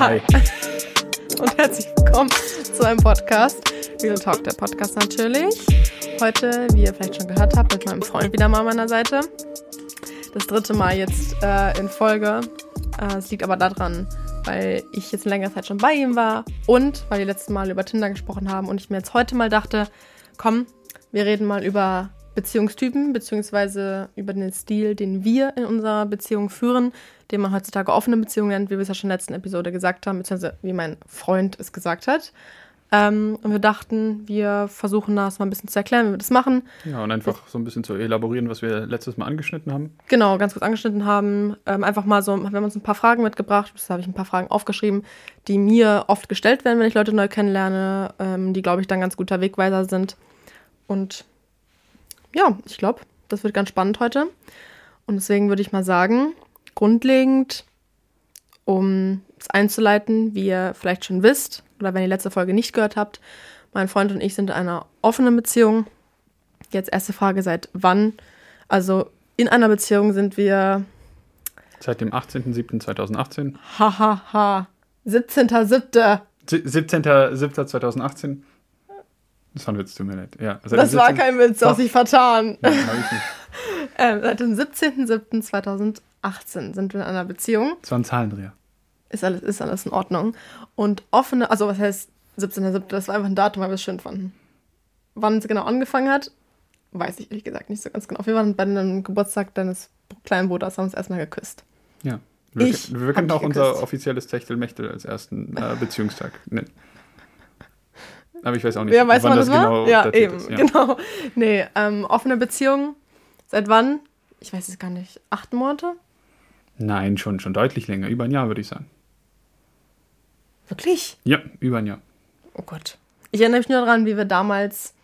Hi. Und herzlich willkommen zu einem Podcast. Real Talk, der Podcast natürlich. Heute, wie ihr vielleicht schon gehört habt, mit meinem Freund wieder mal an meiner Seite. Das dritte Mal jetzt äh, in Folge. Äh, es liegt aber daran, weil ich jetzt längere Zeit schon bei ihm war und weil wir letztes Mal über Tinder gesprochen haben und ich mir jetzt heute mal dachte, komm, wir reden mal über Beziehungstypen, beziehungsweise über den Stil, den wir in unserer Beziehung führen, den man heutzutage offene Beziehung nennt, wie wir es ja schon in der letzten Episode gesagt haben, beziehungsweise wie mein Freund es gesagt hat. Ähm, und wir dachten, wir versuchen das mal ein bisschen zu erklären, wie wir das machen. Ja, und einfach so ein bisschen zu elaborieren, was wir letztes Mal angeschnitten haben. Genau, ganz kurz angeschnitten haben. Ähm, einfach mal so, wir haben uns ein paar Fragen mitgebracht, das habe ich ein paar Fragen aufgeschrieben, die mir oft gestellt werden, wenn ich Leute neu kennenlerne, ähm, die, glaube ich, dann ganz guter Wegweiser sind. Und ja, ich glaube, das wird ganz spannend heute. Und deswegen würde ich mal sagen, grundlegend, um es einzuleiten, wie ihr vielleicht schon wisst, oder wenn ihr die letzte Folge nicht gehört habt, mein Freund und ich sind in einer offenen Beziehung. Jetzt erste Frage, seit wann? Also in einer Beziehung sind wir. Seit dem 18.07.2018. Hahaha. Ha, ha. 17.07. 17.07.2018. Das war ein Witz, tut mir leid. Ja, das war kein Witz, du hast dich vertan. Ja, ich nicht. ähm, seit dem 17.07.2018 sind wir in einer Beziehung. Das war ein Zahlendreher. Ist alles, ist alles in Ordnung. Und offene, also was heißt 17.07., das war einfach ein Datum, weil wir es schön fanden. Wann es genau angefangen hat, weiß ich ehrlich gesagt nicht so ganz genau. Wir waren bei einem Geburtstag deines kleinen Bruders, haben uns erstmal geküsst. Ja. Wir, ich wir können auch geküsst. unser offizielles Techtelmechtel als ersten äh, Beziehungstag nennen. Aber ich weiß auch nicht, ja, weiß wann man das, das genau Ja, eben, ist, ja. genau. Nee, ähm, offene Beziehung. Seit wann? Ich weiß es gar nicht. Acht Monate? Nein, schon, schon deutlich länger. Über ein Jahr, würde ich sagen. Wirklich? Ja, über ein Jahr. Oh Gott. Ich erinnere mich nur daran, wie wir damals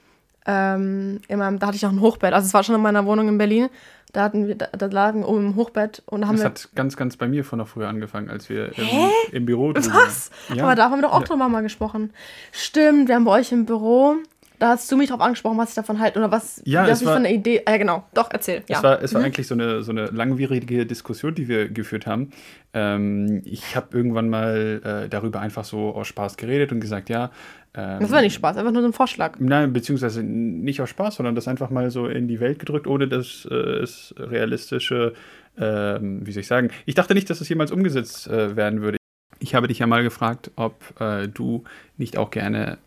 ähm, immer, da hatte ich auch ein Hochbett. Also es war schon in meiner Wohnung in Berlin. Da hatten wir, da, da lagen oben im Hochbett und haben das wir. hat ganz, ganz bei mir von der früher angefangen, als wir im, im, Büro drüben Was? Ja. Aber da haben wir doch auch ja. drüber mal gesprochen. Stimmt, wir haben bei euch im Büro da hast du mich drauf angesprochen, was ich davon halte oder was, ja, was ich war, von der Idee. Ja, genau. Doch, erzähl. Es ja. war, es war mhm. eigentlich so eine, so eine langwierige Diskussion, die wir geführt haben. Ähm, ich habe irgendwann mal äh, darüber einfach so aus Spaß geredet und gesagt, ja. Ähm, das war nicht Spaß, einfach nur so ein Vorschlag. Nein, beziehungsweise nicht aus Spaß, sondern das einfach mal so in die Welt gedrückt, ohne dass äh, es realistische, äh, wie soll ich sagen, ich dachte nicht, dass es jemals umgesetzt äh, werden würde. Ich habe dich ja mal gefragt, ob äh, du nicht auch gerne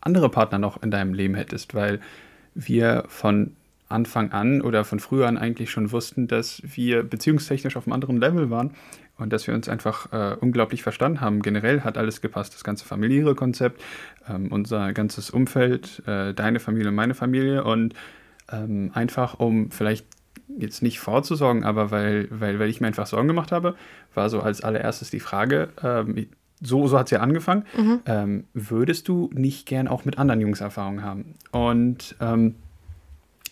andere Partner noch in deinem Leben hättest, weil wir von Anfang an oder von früher an eigentlich schon wussten, dass wir beziehungstechnisch auf einem anderen Level waren und dass wir uns einfach äh, unglaublich verstanden haben. Generell hat alles gepasst, das ganze familiäre Konzept, ähm, unser ganzes Umfeld, äh, deine Familie meine Familie und ähm, einfach um vielleicht jetzt nicht vorzusorgen, aber weil, weil, weil ich mir einfach Sorgen gemacht habe, war so als allererstes die Frage, ähm, so, so hat es ja angefangen. Mhm. Ähm, würdest du nicht gern auch mit anderen Jungs Erfahrungen haben? Und ähm,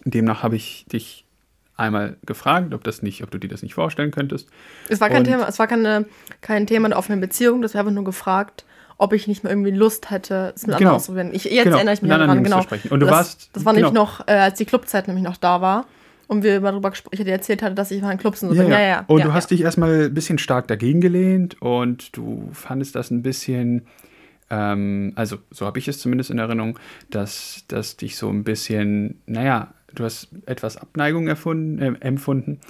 demnach habe ich dich einmal gefragt, ob das nicht, ob du dir das nicht vorstellen könntest. Es war kein Und, Thema, es war keine, kein Thema der offenen Beziehung, das war einfach nur gefragt, ob ich nicht mehr irgendwie Lust hätte, es mit genau. anderen auszuprobieren. Ich, jetzt genau. erinnere ich mich daran, genau. Und du das, warst. Das war genau. nämlich noch, äh, als die Clubzeit nämlich noch da war und wir darüber gesprochen, ich dir erzählt hatte, dass ich mal in Clubs und so ja, bin. Ja, ja, ja. Und ja, du hast dich erstmal ein bisschen stark dagegen gelehnt und du fandest das ein bisschen, ähm, also so habe ich es zumindest in Erinnerung, dass, dass dich so ein bisschen, naja, du hast etwas Abneigung erfunden, äh, empfunden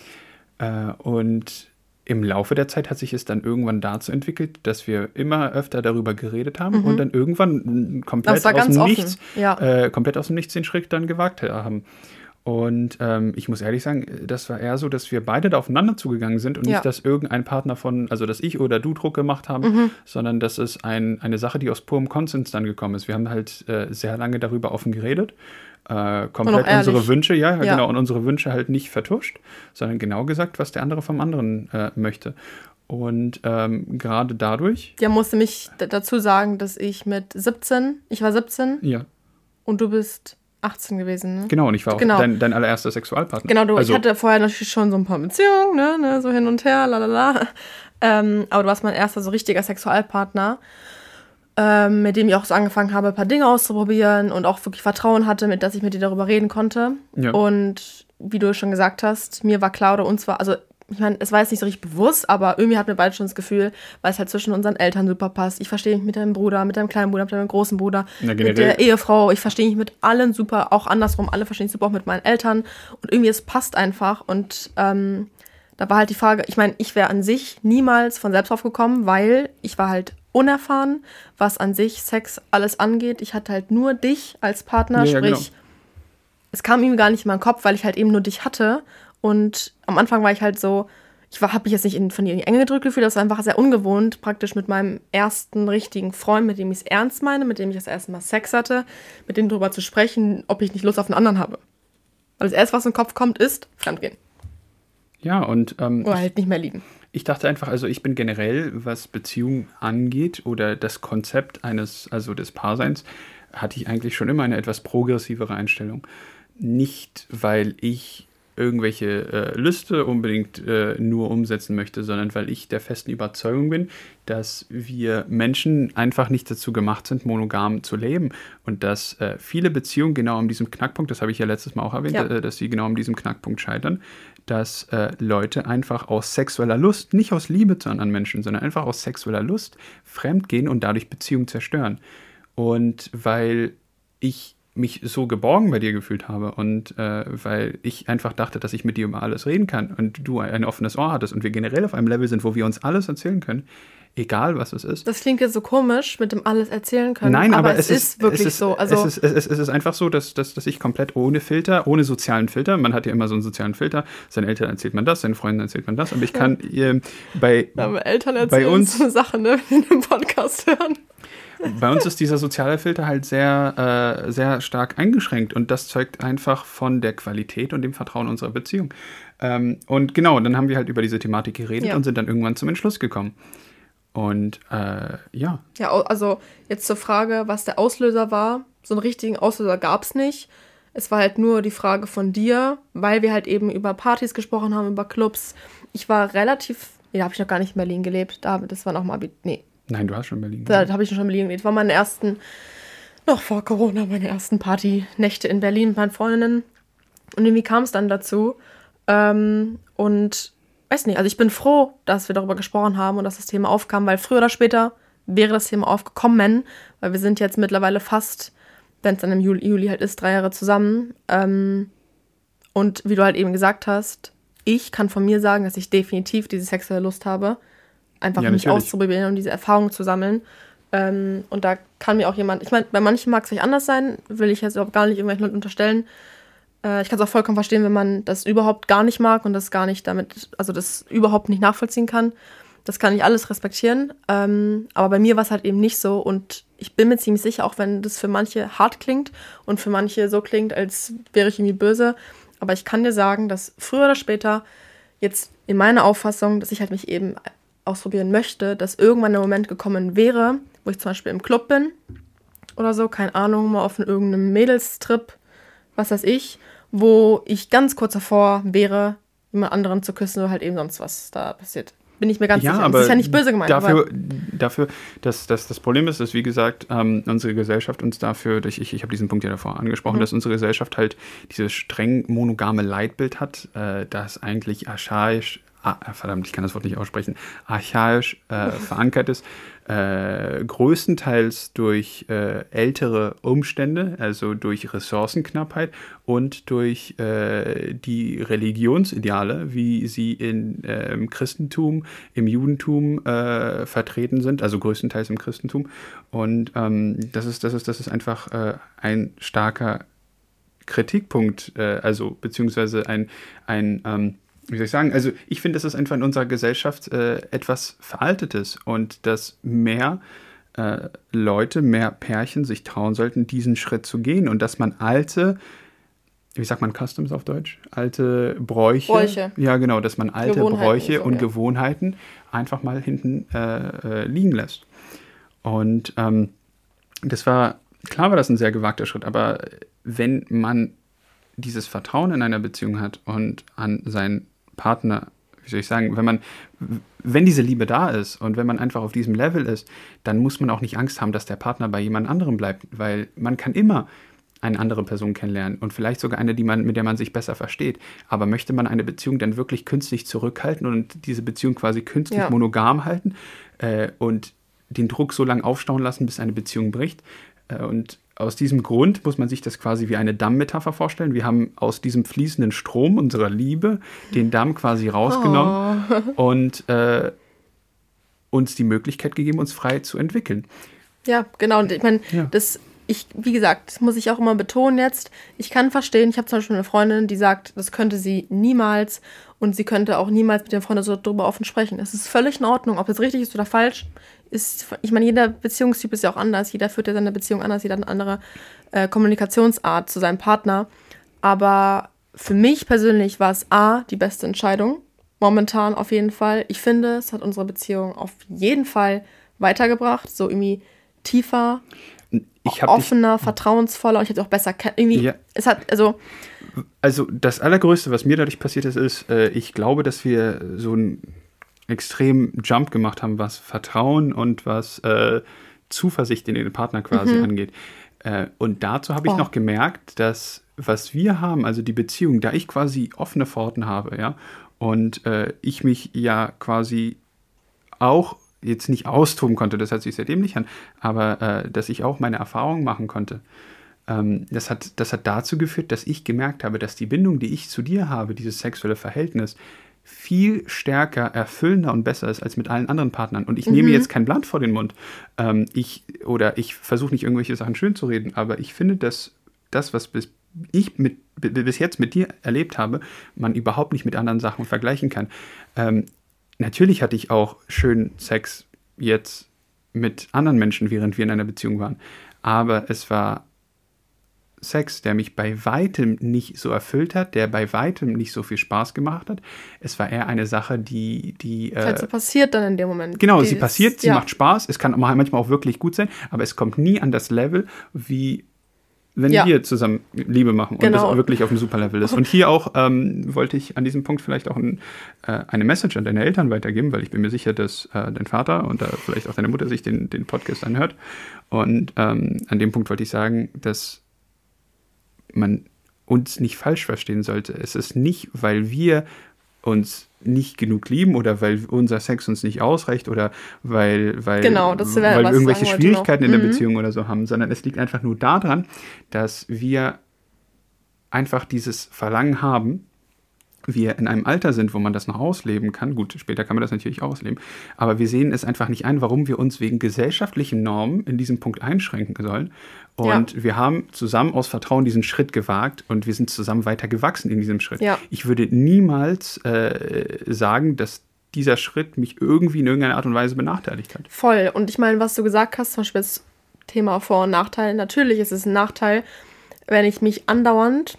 äh, und im Laufe der Zeit hat sich es dann irgendwann dazu entwickelt, dass wir immer öfter darüber geredet haben mhm. und dann irgendwann komplett aus dem Nichts, ja. äh, komplett aus dem Nichts den Schritt dann gewagt haben. Und ähm, ich muss ehrlich sagen, das war eher so, dass wir beide da aufeinander zugegangen sind und ja. nicht, dass irgendein Partner von, also dass ich oder du Druck gemacht haben, mhm. sondern dass es ein, eine Sache, die aus purem Konsens dann gekommen ist. Wir haben halt äh, sehr lange darüber offen geredet, äh, komplett unsere Wünsche, ja, ja, genau, und unsere Wünsche halt nicht vertuscht, sondern genau gesagt, was der andere vom anderen äh, möchte. Und ähm, gerade dadurch. Ja, musste mich dazu sagen, dass ich mit 17, ich war 17. Ja. Und du bist 18 gewesen, ne? Genau, und ich war auch genau. dein, dein allererster Sexualpartner. Genau, du, also, ich hatte vorher natürlich schon so ein paar Beziehungen, ne, ne so hin und her, lalala. Ähm, aber du warst mein erster so richtiger Sexualpartner, ähm, mit dem ich auch so angefangen habe, ein paar Dinge auszuprobieren und auch wirklich Vertrauen hatte, mit dass ich mit dir darüber reden konnte. Ja. Und wie du schon gesagt hast, mir war klar oder uns war, also ich meine, es war jetzt nicht so richtig bewusst, aber irgendwie hatten wir beide schon das Gefühl, weil es halt zwischen unseren Eltern super passt. Ich verstehe mich mit deinem Bruder, mit deinem kleinen Bruder, mit deinem großen Bruder, Na, mit der Ehefrau. Ich verstehe mich mit allen super, auch andersrum, alle verstehen sich super, auch mit meinen Eltern. Und irgendwie, es passt einfach. Und ähm, da war halt die Frage, ich meine, ich wäre an sich niemals von selbst drauf gekommen, weil ich war halt unerfahren, was an sich Sex alles angeht. Ich hatte halt nur dich als Partner, Ja, ja, sprich, genau. es kam ihm gar nicht in meinen Kopf, weil ich halt eben nur dich hatte. Und am Anfang war ich halt so, ich habe mich jetzt nicht in, von dir in die Enge gedrückt gefühlt, das war einfach sehr ungewohnt, praktisch mit meinem ersten richtigen Freund, mit dem ich es ernst meine, mit dem ich das erste Mal Sex hatte, mit dem darüber zu sprechen, ob ich nicht Lust auf einen anderen habe. Weil das erste, was in den Kopf kommt, ist Fremdgehen. Ja, und ähm, Oder halt nicht mehr lieben. Ich dachte einfach, also ich bin generell, was Beziehung angeht oder das Konzept eines, also des Paarseins, hatte ich eigentlich schon immer eine etwas progressivere Einstellung. Nicht, weil ich irgendwelche äh, Lüste unbedingt äh, nur umsetzen möchte, sondern weil ich der festen Überzeugung bin, dass wir Menschen einfach nicht dazu gemacht sind, monogam zu leben und dass äh, viele Beziehungen genau an diesem Knackpunkt, das habe ich ja letztes Mal auch erwähnt, Ja. äh, dass sie genau an diesem Knackpunkt scheitern, dass äh, Leute einfach aus sexueller Lust, nicht aus Liebe zu anderen Menschen, sondern einfach aus sexueller Lust fremdgehen und dadurch Beziehungen zerstören. Und weil ich mich so geborgen bei dir gefühlt habe und äh, weil ich einfach dachte, dass ich mit dir über alles reden kann und du ein offenes Ohr hattest und wir generell auf einem Level sind, wo wir uns alles erzählen können, egal was es ist. Das klingt jetzt so komisch, mit dem alles erzählen können. Nein, aber, es, ist, wirklich es ist, so. Also, es, ist, es, ist, es einfach so, dass, dass, dass ich komplett ohne Filter, ohne sozialen Filter, man hat ja immer so einen sozialen Filter, seinen Eltern erzählt man das, seinen Freunden erzählt man das, aber ich kann ähm, bei, aber Eltern erzählen uns- so eine Sache, ne, die den Podcast hören. Bei uns ist dieser soziale Filter halt sehr, äh, sehr stark eingeschränkt und das zeugt einfach von der Qualität und dem Vertrauen unserer Beziehung. Ähm, und genau, dann haben wir halt über diese Thematik geredet Ja. und sind dann irgendwann zum Entschluss gekommen. Und äh, ja, Ja, also jetzt zur Frage, was der Auslöser war. So einen richtigen Auslöser gab es nicht. Es war halt nur die Frage von dir, weil wir halt eben über Partys gesprochen haben, über Clubs. Ich war relativ, nee, da habe ich noch gar nicht in Berlin gelebt. Da, das war noch mal, nee, nein, du hast schon Berlin. da habe ich schon in Berlin gelebt. Das war meine ersten, noch vor Corona, meine ersten Partynächte in Berlin mit meinen Freundinnen. Und irgendwie kam es dann dazu. Ähm, und weiß nicht, also ich bin froh, dass wir darüber gesprochen haben und dass das Thema aufkam, weil früher oder später wäre das Thema aufgekommen, weil wir sind jetzt mittlerweile fast, wenn es dann im Juli, Juli halt ist, drei Jahre zusammen. Ähm, und wie du halt eben gesagt hast, ich kann von mir sagen, dass ich definitiv diese sexuelle Lust habe, einfach Ja, mich natürlich. auszuprobieren und diese Erfahrung zu sammeln. Ähm, und da kann mir auch jemand, ich meine, bei manchen mag es vielleicht anders sein, will ich jetzt überhaupt gar nicht irgendwelchen Leuten unterstellen. Äh, ich kann es auch vollkommen verstehen, wenn man das überhaupt gar nicht mag und das gar nicht damit, also das überhaupt nicht nachvollziehen kann. Das kann ich alles respektieren. Ähm, aber bei mir war es halt eben nicht so und ich bin mir ziemlich sicher, auch wenn das für manche hart klingt und für manche so klingt, als wäre ich irgendwie böse. Aber ich kann dir sagen, dass früher oder später jetzt in meiner Auffassung, dass ich halt mich eben ausprobieren möchte, dass irgendwann der Moment gekommen wäre, wo ich zum Beispiel im Club bin oder so, keine Ahnung, mal auf irgendeinem Mädelstrip, was weiß ich, wo ich ganz kurz davor wäre, jemand anderen zu küssen oder halt eben sonst was da passiert. Bin ich mir ganz ja, sicher. aber das ist ja nicht böse gemeint. Dafür, dafür dass, dass das Problem ist, dass, wie gesagt, ähm, unsere Gesellschaft uns dafür, ich, ich, ich habe diesen Punkt ja davor angesprochen, Mhm. dass unsere Gesellschaft halt dieses streng monogame Leitbild hat, äh, das eigentlich archaisch, ah, verdammt, ich kann das Wort nicht aussprechen, archaisch äh, verankert ist, äh, größtenteils durch äh, ältere Umstände, also durch Ressourcenknappheit und durch äh, die Religionsideale, wie sie in, im Christentum, im Judentum äh, vertreten sind, also größtenteils im Christentum. Und ähm, das, ist, das, ist, das ist einfach äh, ein starker Kritikpunkt, also beziehungsweise ein, ein ähm, wie soll ich sagen, also ich finde, dass es einfach in unserer Gesellschaft äh, etwas Veraltetes und dass mehr äh, Leute, mehr Pärchen sich trauen sollten, diesen Schritt zu gehen und dass man alte, wie sagt man Customs auf Deutsch? Alte Bräuche. Bräuche. Ja, genau, dass man alte Bräuche so, und ja. Gewohnheiten einfach mal hinten äh, äh, liegen lässt. Und ähm, das war, klar war das ein sehr gewagter Schritt, aber wenn man dieses Vertrauen in einer Beziehung hat und an seinen Partner, wie soll ich sagen, wenn man, wenn diese Liebe da ist und wenn man einfach auf diesem Level ist, dann muss man auch nicht Angst haben, dass der Partner bei jemand anderem bleibt, weil man kann immer eine andere Person kennenlernen und vielleicht sogar eine, die man, mit der man sich besser versteht. Aber möchte man eine Beziehung dann wirklich künstlich zurückhalten und diese Beziehung quasi künstlich Ja. monogam halten äh, und den Druck so lange aufstauen lassen, bis eine Beziehung bricht? Äh, und aus diesem Grund muss man sich das quasi wie eine Dammmetapher vorstellen. Wir haben aus diesem fließenden Strom unserer Liebe den Damm quasi rausgenommen und äh, uns die Möglichkeit gegeben, uns frei zu entwickeln. Ja, genau. Und ich meine, Ja. das, ich, wie gesagt, das muss ich auch immer betonen jetzt. Ich kann verstehen, ich habe zum Beispiel eine Freundin, die sagt, das könnte sie niemals und sie könnte auch niemals mit ihren Freunden so darüber offen sprechen. Es ist völlig in Ordnung, ob das richtig ist oder falsch. Ist, ich meine, jeder Beziehungstyp ist ja auch anders. Jeder führt ja seine Beziehung anders, jeder hat eine andere äh, Kommunikationsart zu seinem Partner. Aber für mich persönlich war es A, die beste Entscheidung. Momentan auf jeden Fall. Ich finde, es hat unsere Beziehung auf jeden Fall weitergebracht. So irgendwie tiefer, habe dich offener, vertrauensvoller und ich hätte auch besser. Irgendwie, Ja. es hat, also, Also das Allergrößte, was mir dadurch passiert ist, ist, äh, ich glaube, dass wir so einen extremen Jump gemacht haben, was Vertrauen und was äh, Zuversicht in den Partner quasi angeht. Äh, und dazu habe ich Oh. noch gemerkt, dass was wir haben, also die Beziehung, da ich quasi offene Pforten habe, ja, und äh, ich mich ja quasi auch jetzt nicht austoben konnte, das hört sich sehr dämlich an, aber äh, dass ich auch meine Erfahrungen machen konnte. Ähm, das, hat, das hat dazu geführt, dass ich gemerkt habe, dass die Bindung, die ich zu dir habe, dieses sexuelle Verhältnis, viel stärker, erfüllender und besser ist als mit allen anderen Partnern. Und ich nehme jetzt kein Blatt vor den Mund. Ähm, ich, oder ich versuche nicht irgendwelche Sachen schön zu reden, aber ich finde, dass das, was bis, ich mit, bis jetzt mit dir erlebt habe, man überhaupt nicht mit anderen Sachen vergleichen kann. Ähm, natürlich hatte ich auch schönen Sex jetzt mit anderen Menschen, während wir in einer Beziehung waren. Aber es war Sex, der mich bei weitem nicht so erfüllt hat, der bei weitem nicht so viel Spaß gemacht hat. Es war eher eine Sache, die, die halt äh, so passiert dann in dem Moment. Genau, Die sie ist- passiert, sie ja. macht Spaß, es kann manchmal auch wirklich gut sein, aber es kommt nie an das Level, wie wenn Ja. wir zusammen Liebe machen und Genau. das wirklich auf einem super Level ist. Und hier auch ähm, wollte ich an diesem Punkt vielleicht auch ein, äh, eine Message an deine Eltern weitergeben, weil ich bin mir sicher, dass äh, dein Vater und äh, vielleicht auch deine Mutter sich den, den Podcast anhört. Und ähm, an dem Punkt wollte ich sagen, dass man uns nicht falsch verstehen sollte. Es ist nicht, weil wir uns nicht genug lieben oder weil unser Sex uns nicht ausreicht oder weil, weil, Genau, weil wir irgendwelche Schwierigkeiten in der Mhm. Beziehung oder so haben, sondern es liegt einfach nur daran, dass wir einfach dieses Verlangen haben, wir in einem Alter sind, wo man das noch ausleben kann. Gut, später kann man das natürlich ausleben. Aber wir sehen es einfach nicht ein, warum wir uns wegen gesellschaftlichen Normen in diesem Punkt einschränken sollen. Und wir haben zusammen aus Vertrauen diesen Schritt gewagt und wir sind zusammen weiter gewachsen in diesem Schritt. Ja. Ich würde niemals äh, sagen, dass dieser Schritt mich irgendwie in irgendeiner Art und Weise benachteiligt hat. Voll. Und ich meine, was du gesagt hast, zum Beispiel das Thema Vor- und Nachteil. Natürlich ist es ein Nachteil, wenn ich mich andauernd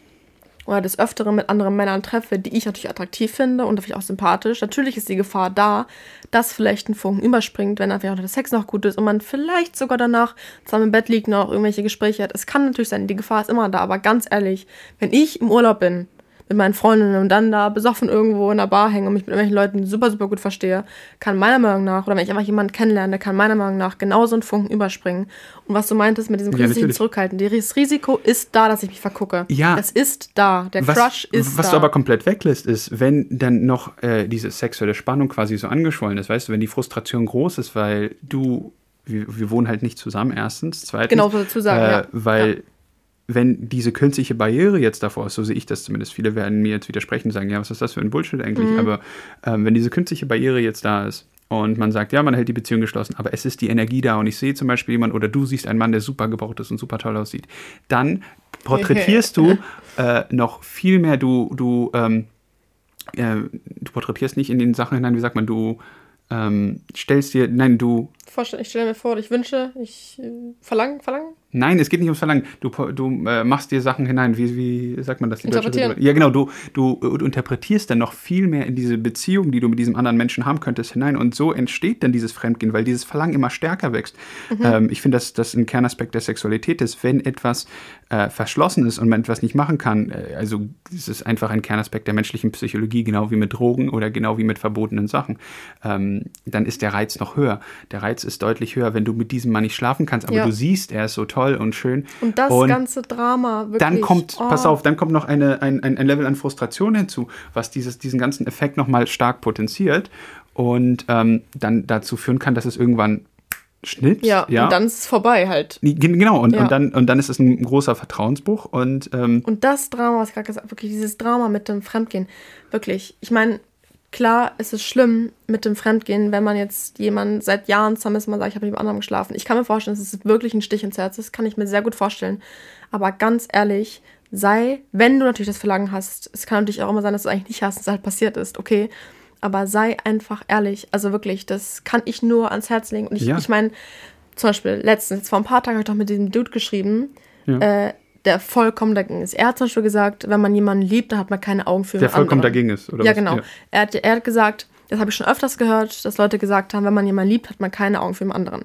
oder des Öfteren mit anderen Männern treffe, die ich natürlich attraktiv finde und natürlich auch sympathisch. Natürlich ist die Gefahr da, dass vielleicht ein Funken überspringt, wenn einfach der Sex noch gut ist und man vielleicht sogar danach zusammen im Bett liegt noch irgendwelche Gespräche hat. Es kann natürlich sein, die Gefahr ist immer da, aber ganz ehrlich, wenn ich im Urlaub bin, mit meinen Freundinnen und dann da besoffen irgendwo in der Bar hänge und mich mit irgendwelchen Leuten super, super gut verstehe, kann meiner Meinung nach, oder wenn ich einfach jemanden kennenlerne, kann meiner Meinung nach genauso ein Funken überspringen. Und was du meintest mit diesem Ja, künstlichen natürlich. Zurückhalten, das Risiko ist da, dass ich mich vergucke. Ja. Es ist da. Der was, Crush ist was da. du aber komplett weglässt, ist, wenn dann noch äh, diese sexuelle Spannung quasi so angeschwollen ist, weißt du, wenn die Frustration groß ist, weil du, wir, wir wohnen halt nicht zusammen, erstens, zweitens. Genau, so dazu sagen, äh, ja. Weil, Ja. Wenn diese künstliche Barriere jetzt davor ist, so sehe ich das zumindest, viele werden mir jetzt widersprechen und sagen, ja, was ist das für ein Bullshit eigentlich? Mhm. Aber ähm, wenn diese künstliche Barriere jetzt da ist, und man sagt, ja, man hält die Beziehung geschlossen, aber es ist die Energie da und ich sehe zum Beispiel jemanden oder du siehst einen Mann, der super gebaut ist und super toll aussieht, dann porträtierst du äh, noch viel mehr, du, du, ähm, äh, du porträtierst nicht in den Sachen hinein, wie sagt man, du ähm, stellst dir, nein, du, Ich stelle mir vor, ich wünsche, ich äh, verlange, verlange. Nein, es geht nicht ums Verlangen, du, du äh, machst dir Sachen hinein, wie, wie sagt man das? die deutsche Interpretieren. Bezeichnung? Ja, genau, du, du, du interpretierst dann noch viel mehr in diese Beziehung, die du mit diesem anderen Menschen haben könntest, hinein und so entsteht dann dieses Fremdgehen, weil dieses Verlangen immer stärker wächst. Ähm, ich finde, dass das ein Kernaspekt der Sexualität ist, wenn etwas äh, verschlossen ist und man etwas nicht machen kann, äh, also es ist einfach ein Kernaspekt der menschlichen Psychologie, genau wie mit Drogen oder genau wie mit verbotenen Sachen, ähm, dann ist der Reiz noch höher. Der Reiz ist deutlich höher, wenn du mit diesem Mann nicht schlafen kannst, aber Ja. du siehst, er ist so toll toll und schön. Und das Und ganze Drama, wirklich. dann kommt, oh. pass auf, dann kommt noch eine, ein, ein, Level an Frustration hinzu, was dieses, diesen ganzen Effekt nochmal stark potenziert und ähm, dann dazu führen kann, dass es irgendwann schnippt. Ja, und dann ist es vorbei halt. Ge- Genau, und, Ja. und, dann, und dann ist es ein großer Vertrauensbruch und ähm, Und das Drama, was ich gerade gesagt habe, wirklich dieses Drama mit dem Fremdgehen, wirklich. Ich meine, klar, es ist schlimm mit dem Fremdgehen, wenn man jetzt jemanden seit Jahren zusammen ist, man sagt, ich habe mit jemand anderem geschlafen. Ich kann mir vorstellen, es wirklich ein Stich ins Herz ist, kann ich mir sehr gut vorstellen. Aber ganz ehrlich, sei, wenn du natürlich das Verlangen hast, es kann natürlich auch immer sein, dass du es eigentlich nicht hast, dass es halt passiert ist, okay. Aber sei einfach ehrlich. Also wirklich, das kann ich nur ans Herz legen. Und ich, Ja. ich meine, zum Beispiel letztens, vor ein paar Tagen habe ich doch mit diesem Dude geschrieben, Ja. äh, der vollkommen dagegen ist. Er hat zum Beispiel gesagt, wenn man jemanden liebt, dann hat man keine Augen für der vollkommen anderen. dagegen ist, oder Ja, was? genau. Er, hat, er hat gesagt, das habe ich schon öfters gehört, dass Leute gesagt haben, wenn man jemanden liebt, hat man keine Augen für den anderen.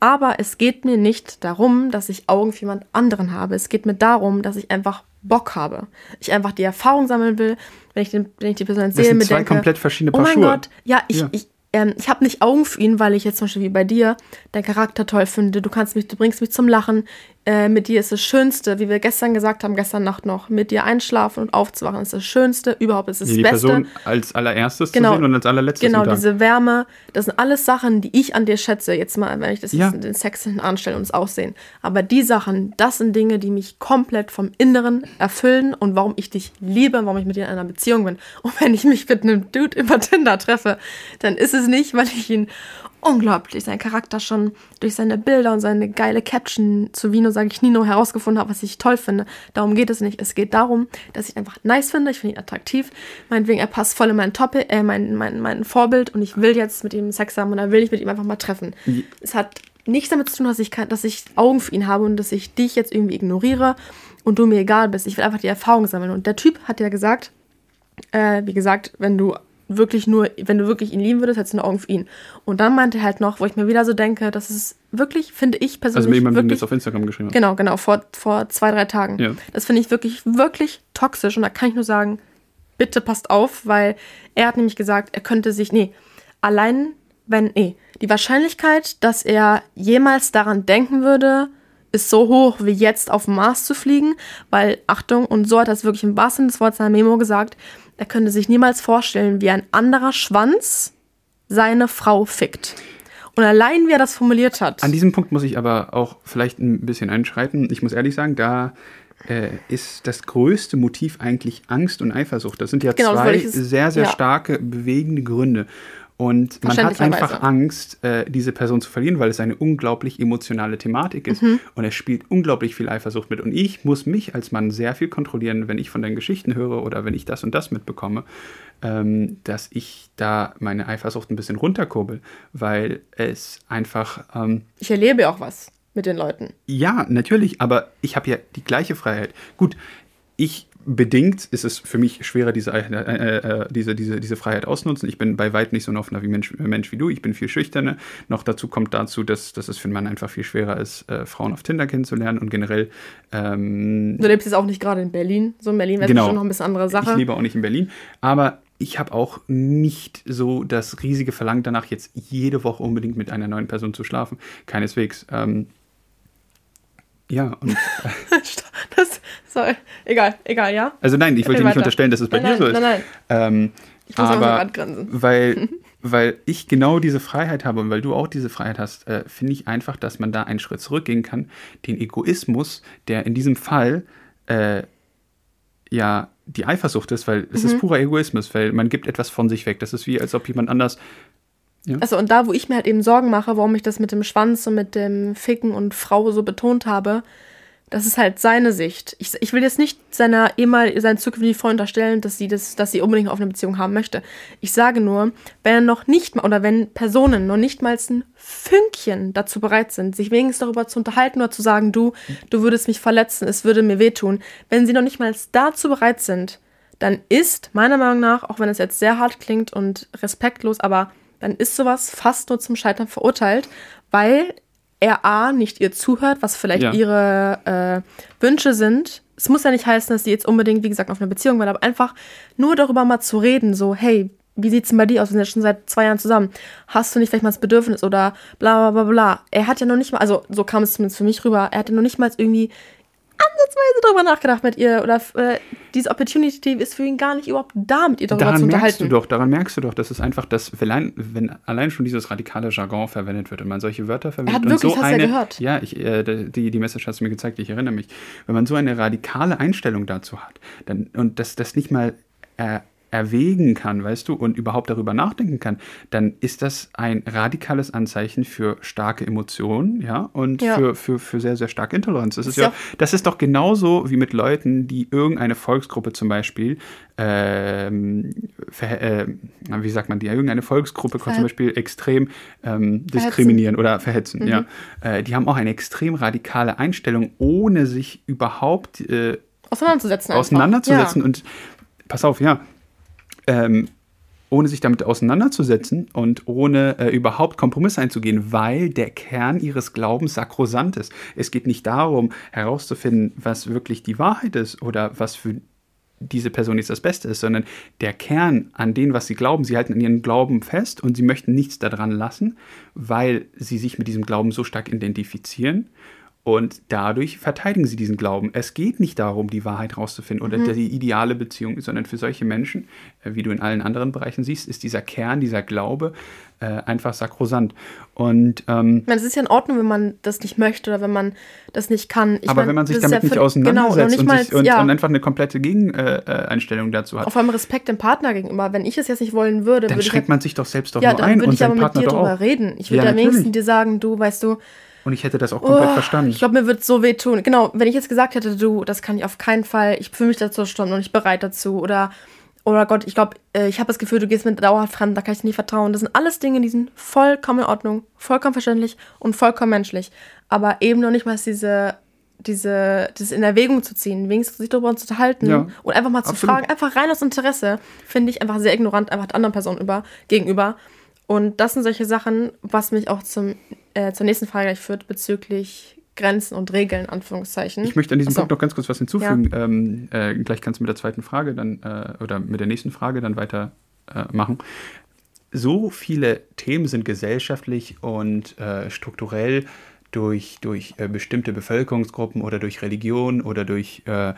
Aber es geht mir nicht darum, dass ich Augen für jemand anderen habe. Es geht mir darum, dass ich einfach Bock habe. Ich einfach die Erfahrung sammeln will, wenn ich, den, wenn ich die Person Das sehe, sind zwei denke, komplett verschiedene oh Paar mein Schuhe. Gott, ja, ich, Ja. ich, ähm, ich habe nicht Augen für ihn, weil ich jetzt zum Beispiel wie bei dir deinen Charakter toll finde. Du kannst mich, du bringst mich zum Lachen. Äh, mit dir ist das Schönste, wie wir gestern gesagt haben, gestern Nacht noch, mit dir einschlafen und aufzuwachen ist das Schönste überhaupt. Ist das die Beste. Person als allererstes Genau. zu sehen und als allerletztes Genau, diese Wärme, das sind alles Sachen, die ich an dir schätze. Jetzt mal, wenn ich das Ja. jetzt den Sex hinten anstelle und das Aussehen. Aber die Sachen, das sind Dinge, die mich komplett vom Inneren erfüllen und warum ich dich liebe, warum ich mit dir in einer Beziehung bin. Und wenn ich mich mit einem Dude über Tinder treffe, dann ist es nicht, weil ich ihn unglaublich, seinen Charakter schon durch seine Bilder und seine geile Caption zu Vino, sage ich Nino, herausgefunden habe, was ich toll finde. Darum geht es nicht. Es geht darum, dass ich einfach nice finde. Ich finde ihn attraktiv. Meinetwegen, er passt voll in mein Topic, äh, mein, mein, mein Vorbild und ich will jetzt mit ihm Sex haben und da will ich mit ihm einfach mal treffen. Es hat nichts damit zu tun, dass ich, kann, dass ich Augen für ihn habe und dass ich dich jetzt irgendwie ignoriere und du mir egal bist. Ich will einfach die Erfahrung sammeln. Und der Typ hat ja gesagt, äh, wie gesagt, wenn du wirklich nur, wenn du wirklich ihn lieben würdest, hättest du nur Augen für ihn. Und dann meinte er halt noch, wo ich mir wieder so denke, das ist wirklich, finde ich persönlich. also mit jemandem, wirklich, jetzt auf Instagram geschrieben hast. Genau, genau, vor, vor zwei, drei Tagen. Ja. Das finde ich wirklich, wirklich toxisch. Und da kann ich nur sagen, bitte passt auf, weil er hat nämlich gesagt, er könnte sich, nee, allein wenn, nee, die Wahrscheinlichkeit, dass er jemals daran denken würde, ist so hoch, wie jetzt auf Mars zu fliegen, weil, Achtung, und so hat er es wirklich im wahrsten Sinne des Wortes in seiner Memo gesagt, er könnte sich niemals vorstellen, wie ein anderer Schwanz seine Frau fickt. Und allein, wie er das formuliert hat. An diesem Punkt muss ich aber auch vielleicht ein bisschen einschreiten. Ich muss ehrlich sagen, da äh, ist das größte Motiv eigentlich Angst und Eifersucht. Das sind ja Genau, zwei sehr, sehr ja. starke, bewegende Gründe. Und man hat einfach. Angst, äh, diese Person zu verlieren, weil es eine unglaublich emotionale Thematik ist. Mhm. Und es spielt unglaublich viel Eifersucht mit. Und ich muss mich als Mann sehr viel kontrollieren, wenn ich von deinen Geschichten höre oder wenn ich das und das mitbekomme, ähm, dass ich da meine Eifersucht ein bisschen runterkurbel, weil es einfach. Ähm, ich erlebe ja auch was mit den Leuten. ja, natürlich, aber ich habe ja die gleiche Freiheit. Gut, ich bedingt ist es für mich schwerer, diese, äh, äh, diese, diese, diese Freiheit auszunutzen. Ich bin bei weitem nicht so ein offener wie Mensch, Mensch wie du. Ich bin viel schüchterner. Noch dazu kommt dazu, dass, dass es für einen Mann einfach viel schwerer ist, äh, Frauen auf Tinder kennenzulernen und generell. Ähm, Du lebst jetzt auch nicht gerade in Berlin. So in Berlin wäre Genau. schon noch ein bisschen andere Sache. ich lebe auch nicht in Berlin, aber ich habe auch nicht so das riesige Verlangen danach, jetzt jede Woche unbedingt mit einer neuen Person zu schlafen. Keineswegs. Ähm, ja, und das, sorry. Egal, egal, ja. Also nein, ich wollte dir nicht unterstellen, dass es bei Nein, dir so nein, ist. nein, Ähm, Ich muss aber grinsen. weil, weil ich genau diese Freiheit habe und weil du auch diese Freiheit hast, äh, finde ich einfach, dass man da einen Schritt zurückgehen kann. Den Egoismus, der in diesem Fall äh, ja die Eifersucht ist, weil es Mhm. ist purer Egoismus, weil man gibt etwas von sich weg. Das ist wie, als ob jemand anders. Also und da, wo ich mir halt eben Sorgen mache, warum ich das mit dem Schwanz und mit dem Ficken und Frau so betont habe, das ist halt seine Sicht. Ich, ich will jetzt nicht seiner ehemal seinen zukünftigen Freund unterstellen, dass sie das, dass sie unbedingt auf eine Beziehung haben möchte. Ich sage nur, wenn er noch nicht mal oder wenn Personen noch nicht mal ein Fünkchen dazu bereit sind, sich wenigstens darüber zu unterhalten oder zu sagen, du, du würdest mich verletzen, es würde mir wehtun, wenn sie noch nicht mal dazu bereit sind, dann ist meiner Meinung nach, auch wenn es jetzt sehr hart klingt und respektlos, aber dann ist sowas fast nur zum Scheitern verurteilt, weil er A, nicht ihr zuhört, was vielleicht Ja. ihre äh, Wünsche sind. Es muss ja nicht heißen, dass sie jetzt unbedingt, wie gesagt, auf eine Beziehung will, aber einfach nur darüber mal zu reden, so, hey, wie sieht's denn bei dir aus? Wir sind ja schon seit zwei Jahren zusammen. Hast du nicht vielleicht mal das Bedürfnis oder bla bla bla bla. Er hat ja noch nicht mal, also so kam es zumindest für mich rüber, er hatte noch nicht mal irgendwie ansatzweise darüber nachgedacht mit ihr oder äh, diese Opportunity ist für ihn gar nicht überhaupt da, mit ihr darüber daran zu merkst unterhalten. du doch, daran merkst du doch, dass es einfach das, wenn, wenn allein schon dieses radikale Jargon verwendet wird und man solche Wörter verwendet hat und wirklich, so hast du ja eine, gehört. ja, ich, äh, die, die Message hast du mir gezeigt, ich erinnere mich, wenn man so eine radikale Einstellung dazu hat, dann und das, das nicht mal äh, erwägen kann, weißt du, und überhaupt darüber nachdenken kann, dann ist das ein radikales Anzeichen für starke Emotionen, ja, und Ja. Für, für, für sehr, sehr starke Intoleranz. Das ist, ja ja, das ist doch genauso wie mit Leuten, die irgendeine Volksgruppe zum Beispiel, ähm, ver, äh, wie sagt man, die irgendeine Volksgruppe Verhet- zum Beispiel extrem ähm, diskriminieren oder verhetzen, ja. Äh, die haben auch eine extrem radikale Einstellung, ohne sich überhaupt äh, Auseinanderzusetzen. einfach. auseinanderzusetzen und pass auf, ja, ähm, ohne sich damit auseinanderzusetzen und ohne äh, überhaupt Kompromisse einzugehen, weil der Kern ihres Glaubens sakrosant ist. Es geht nicht darum, herauszufinden, was wirklich die Wahrheit ist oder was für diese Person jetzt das Beste ist, sondern der Kern an dem, was sie glauben. Sie halten an ihren Glauben fest und sie möchten nichts daran lassen, weil sie sich mit diesem Glauben so stark identifizieren. Und dadurch verteidigen sie diesen Glauben. Es geht nicht darum, die Wahrheit rauszufinden oder die ideale Beziehung, sondern für solche Menschen, äh, wie du in allen anderen Bereichen siehst, ist dieser Kern, dieser Glaube äh, einfach sakrosant. Und ähm, Ich meine, es ist ja in Ordnung, wenn man das nicht möchte oder wenn man das nicht kann. Ich aber meine, wenn man sich damit ja nicht auseinandersetzt genau, nicht und, sich, und, ja, und einfach eine komplette Gegeneinstellung dazu hat, auf einmal Respekt dem Partner gegenüber. Wenn ich es jetzt nicht wollen würde, dann würde ich schränkt halt, man sich doch selbst doch ja, nur dann ein würde und ich aber sein mit Partner dir drüber auch. reden. Ich Ja, würde am wenigsten dir sagen, du, weißt du, Und ich hätte das auch komplett Oh, verstanden. Ich glaube, mir wird so wehtun. Genau, wenn ich jetzt gesagt hätte, du, das kann ich auf keinen Fall, ich fühle mich dazu schon noch nicht bereit dazu oder oder Gott, ich glaube, äh, ich habe das Gefühl, du gehst mit dauerhaft fremd, da kann ich dir nicht vertrauen. Das sind alles Dinge, die sind vollkommen in Ordnung, vollkommen verständlich und vollkommen menschlich. Aber eben noch nicht mal diese, diese, das in Erwägung zu ziehen, wenigstens sich darüber zu unterhalten Ja, und einfach mal zu absolut. fragen, einfach rein aus Interesse, finde ich einfach sehr ignorant, einfach der anderen Person über, gegenüber. Und das sind solche Sachen, was mich auch zum, äh, zur nächsten Frage gleich führt, bezüglich Grenzen und Regeln, Anführungszeichen. Ich möchte an diesem Ach so. Punkt noch ganz kurz was hinzufügen. Ähm, äh, gleich kannst du mit der zweiten Frage dann äh, oder mit der nächsten Frage dann weiter äh, machen. So viele Themen sind gesellschaftlich und äh, strukturell durch, durch äh, bestimmte Bevölkerungsgruppen oder durch Religion oder durch äh,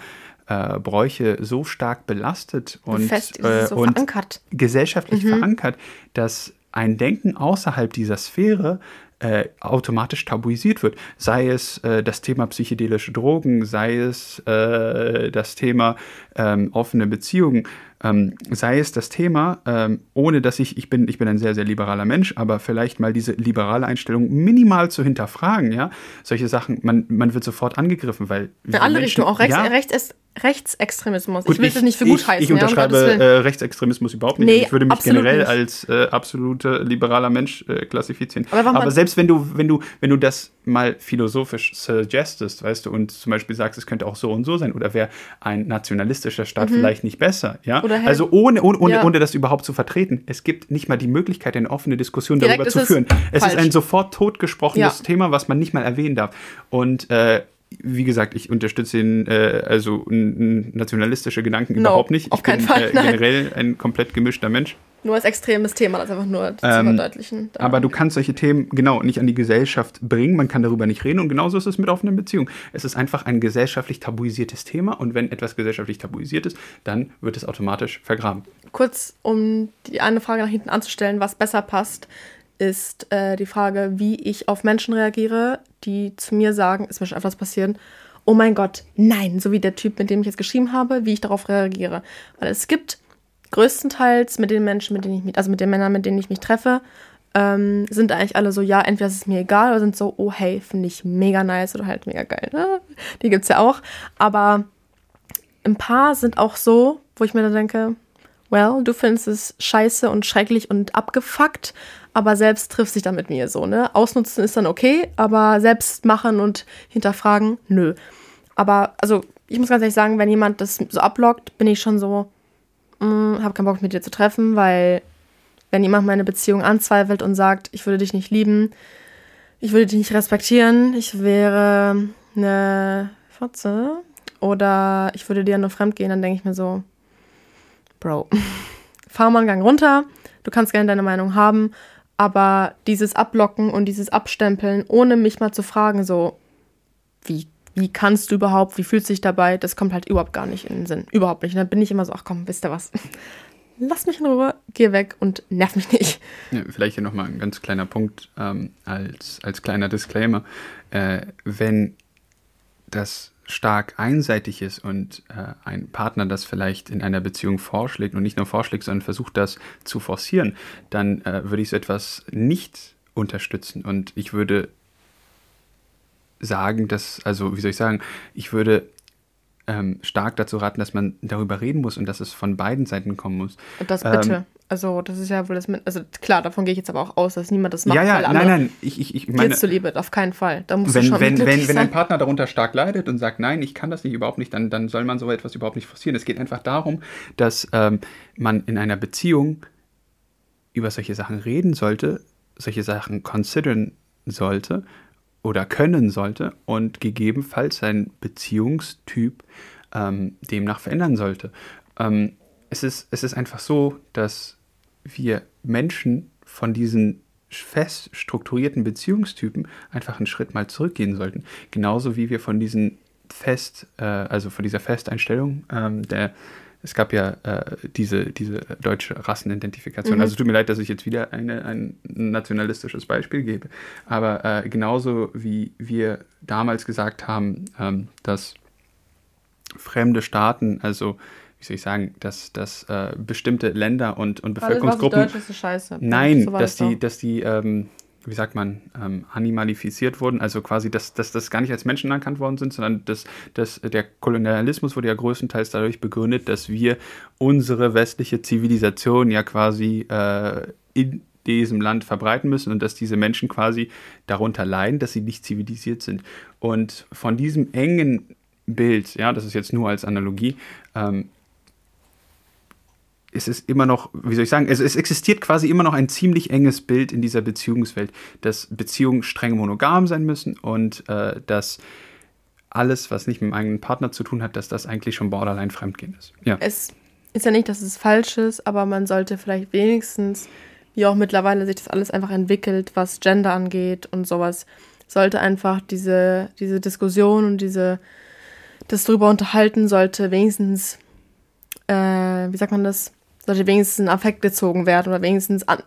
Bräuche so stark belastet und, so und verankert. gesellschaftlich verankert, dass ein Denken außerhalb dieser Sphäre äh, automatisch tabuisiert wird. Sei es äh, das Thema psychedelische Drogen, sei es äh, das Thema ähm, offene Beziehungen, ähm, sei es das Thema, ähm, ohne dass ich, ich bin, ich bin ein sehr, sehr liberaler Mensch, aber vielleicht mal diese liberale Einstellung minimal zu hinterfragen, ja. Solche Sachen, man, man wird sofort angegriffen, weil. Wir alle Menschen- Richtungen, auch Rechts, ja, Rechts, Rechtsextremismus. Gut, ich will das nicht für gut ich, heißen. Ich ja, unterschreibe Willen. äh, Rechtsextremismus überhaupt nicht. Nee, ich würde mich generell nicht. als äh, absolute liberaler Mensch äh, klassifizieren. Aber Aber, selbst wenn du, wenn du, wenn du das mal philosophisch suggestest, weißt du, und zum Beispiel sagst, es könnte auch so und so sein, oder wäre ein nationalistischer Staat vielleicht nicht besser, ja? Mhm. Oder hey- also ohne, ohne, ohne, Ja. ohne das überhaupt zu vertreten. Es gibt nicht mal die Möglichkeit, eine offene Diskussion Direkt darüber zu führen. Es falsch. ist ein sofort totgesprochenes Ja. Thema, was man nicht mal erwähnen darf. Und äh, wie gesagt, ich unterstütze den, äh, also nationalistische Gedanken No, überhaupt nicht. auf ich keinen bin Fall, äh, generell ein komplett gemischter Mensch. Nur als extremes Thema, das einfach nur zu Ähm, verdeutlichen. Da- Aber du kannst solche Themen genau nicht an die Gesellschaft bringen, man kann darüber nicht reden und genauso ist es mit offenen Beziehungen. Es ist einfach ein gesellschaftlich tabuisiertes Thema und wenn etwas gesellschaftlich tabuisiert ist, dann wird es automatisch vergraben. Kurz, um die eine Frage nach hinten anzustellen, was besser passt, ist äh, die Frage, wie ich auf Menschen reagiere, die zu mir sagen, ist mir schon etwas passiert, oh mein Gott, nein, so wie der Typ, mit dem ich jetzt geschrieben habe, wie ich darauf reagiere. Weil es gibt größtenteils mit den Menschen, mit denen ich mich, also mit den Männern, mit denen ich mich treffe, ähm, sind eigentlich alle so, ja, entweder ist es mir egal oder sind so, oh hey, finde ich mega nice oder halt mega geil. Ne? Die gibt's ja auch. Aber ein paar sind auch so, wo ich mir dann denke, well, du findest es scheiße und schrecklich und abgefuckt, aber selbst triffst dich dann mit mir so, ne? Ausnutzen ist dann okay, aber selbst machen und hinterfragen, nö. Aber, also, ich muss ganz ehrlich sagen, wenn jemand das so ablockt, bin ich schon so, mm, hab keinen Bock mit dir zu treffen, weil wenn jemand meine Beziehung anzweifelt und sagt, ich würde dich nicht lieben, ich würde dich nicht respektieren, ich wäre eine Fotze oder ich würde dir nur fremd gehen, dann denke ich mir so, Bro, fahr mal einen Gang runter, du kannst gerne deine Meinung haben, aber dieses Ablocken und dieses Abstempeln, ohne mich mal zu fragen, so, wie, wie kannst du überhaupt, wie fühlst du dich dabei, das kommt halt überhaupt gar nicht in den Sinn. Überhaupt nicht. Und dann bin ich immer so, ach komm, wisst ihr was? Lass mich in Ruhe, geh weg und nerv mich nicht. Ja, vielleicht hier nochmal ein ganz kleiner Punkt ähm, als, als kleiner Disclaimer. Äh, wenn das stark einseitig ist und äh, ein Partner das vielleicht in einer Beziehung vorschlägt und nicht nur vorschlägt, sondern versucht das zu forcieren, dann äh, würde ich so etwas nicht unterstützen. Und ich würde sagen, dass, also wie soll ich sagen, ich würde ähm, stark dazu raten, dass man darüber reden muss und dass es von beiden Seiten kommen muss. Und das bitte. Ähm, also, das ist ja wohl das. Also, klar, davon gehe ich jetzt aber auch aus, dass niemand das macht. Ja, ja, nein, nein. Ich, ich, ich meine. Jetzt zuliebe, auf keinen Fall. Da muss wenn, schon wenn, wenn, wenn ein Partner darunter stark leidet und sagt, nein, ich kann das nicht, überhaupt nicht, dann, dann soll man so etwas überhaupt nicht forcieren. Es geht einfach darum, dass ähm, man in einer Beziehung über solche Sachen reden sollte, solche Sachen considern sollte oder können sollte und gegebenenfalls seinen Beziehungstyp ähm, demnach verändern sollte. Ähm, es, ist, es ist einfach so, dass wir Menschen von diesen fest strukturierten Beziehungstypen einfach einen Schritt mal zurückgehen sollten. Genauso wie wir von diesen fest, äh, also von dieser Festeinstellung ähm, der es gab ja äh, diese, diese deutsche Rassenidentifikation. Mhm. Also tut mir leid, dass ich jetzt wieder eine, ein nationalistisches Beispiel gebe. Aber äh, genauso wie wir damals gesagt haben, ähm, dass fremde Staaten, also wie soll ich sagen, dass, dass äh, bestimmte Länder und, und Bevölkerungsgruppen. Alles, was Deutsch ist, ist scheiße. Nein, so dass die, dass die ähm, wie sagt man, ähm, animalifiziert wurden, also quasi, dass, dass das gar nicht als Menschen erkannt worden sind, sondern dass, dass der Kolonialismus wurde ja größtenteils dadurch begründet, dass wir unsere westliche Zivilisation ja quasi äh, in diesem Land verbreiten müssen und dass diese Menschen quasi darunter leiden, dass sie nicht zivilisiert sind. Und von diesem engen Bild, ja, das ist jetzt nur als Analogie, ähm, es ist immer noch, wie soll ich sagen, also es existiert quasi immer noch ein ziemlich enges Bild in dieser Beziehungswelt, dass Beziehungen streng monogam sein müssen und äh, dass alles, was nicht mit dem eigenen Partner zu tun hat, dass das eigentlich schon borderline Fremdgehen ist. Ja. Es ist ja nicht, dass es falsch ist, aber man sollte vielleicht wenigstens, wie auch mittlerweile sich das alles einfach entwickelt, was Gender angeht und sowas, sollte einfach diese, diese Diskussion und diese, das drüber unterhalten sollte wenigstens, äh, wie sagt man das, sollte wenigstens in Affekt gezogen werden oder wenigstens an,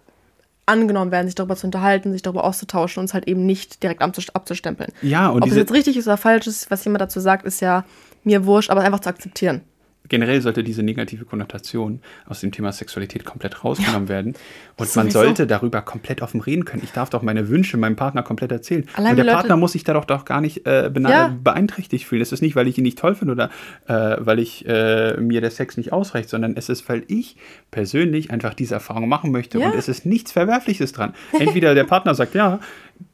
angenommen werden, sich darüber zu unterhalten, sich darüber auszutauschen und es halt eben nicht direkt abzustempeln. Ja, und Ob es jetzt richtig ist oder falsch ist, was jemand dazu sagt, ist ja mir wurscht, aber einfach zu akzeptieren generell sollte diese negative Konnotation aus dem Thema Sexualität komplett rausgenommen ja, werden. Und man sollte darüber komplett offen reden können. Ich darf doch meine Wünsche meinem Partner komplett erzählen. Allein und der Partner muss sich da doch, doch gar nicht äh, ja. beeinträchtigt fühlen. Es ist nicht, weil ich ihn nicht toll finde oder äh, weil ich äh, mir der Sex nicht ausreicht, sondern es ist, weil ich persönlich einfach diese Erfahrung machen möchte. Ja. Und es ist nichts Verwerfliches dran. Entweder der Partner sagt, ja,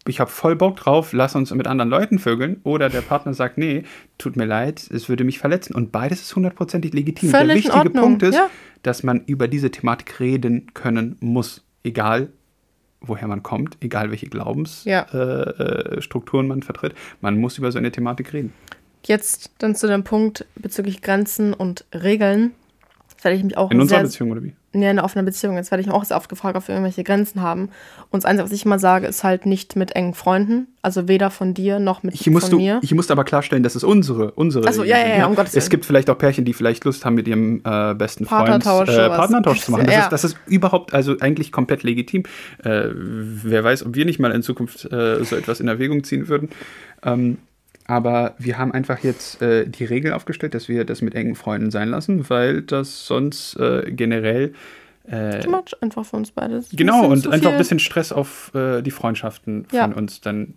ich habe voll Bock drauf, lass uns mit anderen Leuten vögeln. Oder der Partner sagt, nee, tut mir leid, es würde mich verletzen. Und beides ist hundertprozentig legitim. Völlig der wichtige Punkt ist, ja. dass man über diese Thematik reden können muss. Egal, woher man kommt, egal welche Glaubensstrukturen ja. äh, man vertritt. Man muss über so eine Thematik reden. Jetzt dann zu dem Punkt bezüglich Grenzen und Regeln. Das werde ich mich auch in unserer Beziehung oder wie? Ja, in einer offenen Beziehung. Jetzt werde ich auch sehr oft gefragt, ob wir irgendwelche Grenzen haben. Und das Einzige, was ich immer sage, ist halt nicht mit engen Freunden. Also weder von dir noch mit ich von musst mir. ich musste aber klarstellen, dass es unsere, unsere. Also ja, ja, ja, um Gottes Willen. Es gibt vielleicht auch Pärchen, die vielleicht Lust haben, mit ihrem äh, besten Partnertausch Freund äh, Partnertausch zu machen. Das, ja. ist, das ist überhaupt, also eigentlich komplett legitim. Äh, wer weiß, ob wir nicht mal in Zukunft äh, so etwas in Erwägung ziehen würden. Ähm, aber wir haben einfach jetzt äh, die Regel aufgestellt, dass wir das mit engen Freunden sein lassen, weil das sonst äh, generell. Äh, Too much einfach für uns beide. Genau, und einfach ein bisschen Stress auf äh, die Freundschaften ja. von uns dann.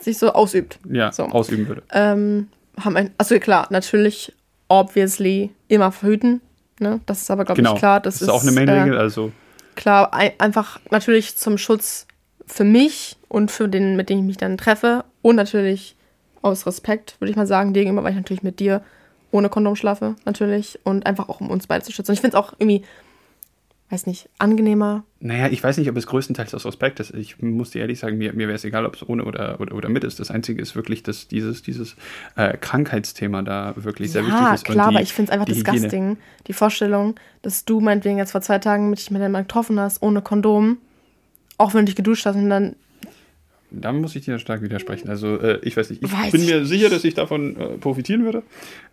Sich so ausübt. Ja, so. ausüben würde. Ähm, haben ein, also klar, natürlich, obviously, immer verhüten. Ne? Das ist aber, glaube genau. ich, klar. Das, das ist, auch eine Main-Regel, äh, also. Klar, ein, einfach natürlich zum Schutz für mich und für den, mit dem ich mich dann treffe. Und natürlich aus Respekt, würde ich mal sagen, gegenüber, weil ich natürlich mit dir ohne Kondom schlafe, natürlich. Und einfach auch, um uns beide zu schützen. Und ich finde es auch irgendwie, weiß nicht, angenehmer. Naja, ich weiß nicht, ob es größtenteils aus Respekt ist. Ich muss dir ehrlich sagen, mir, mir wäre es egal, ob es ohne oder, oder, oder mit ist. Das Einzige ist wirklich, dass dieses, dieses äh, Krankheitsthema da wirklich sehr wichtig Ja, ist. klar, die, aber ich finde es einfach Hygiene. disgusting, die Vorstellung, dass du meinetwegen jetzt vor zwei Tagen mit dich mit deinem Mann getroffen hast, ohne Kondom, auch wenn du dich geduscht hast und dann, Da muss ich dir stark widersprechen. Also, äh, ich weiß nicht, ich Weiß bin ich mir sicher, dass ich davon äh, profitieren würde.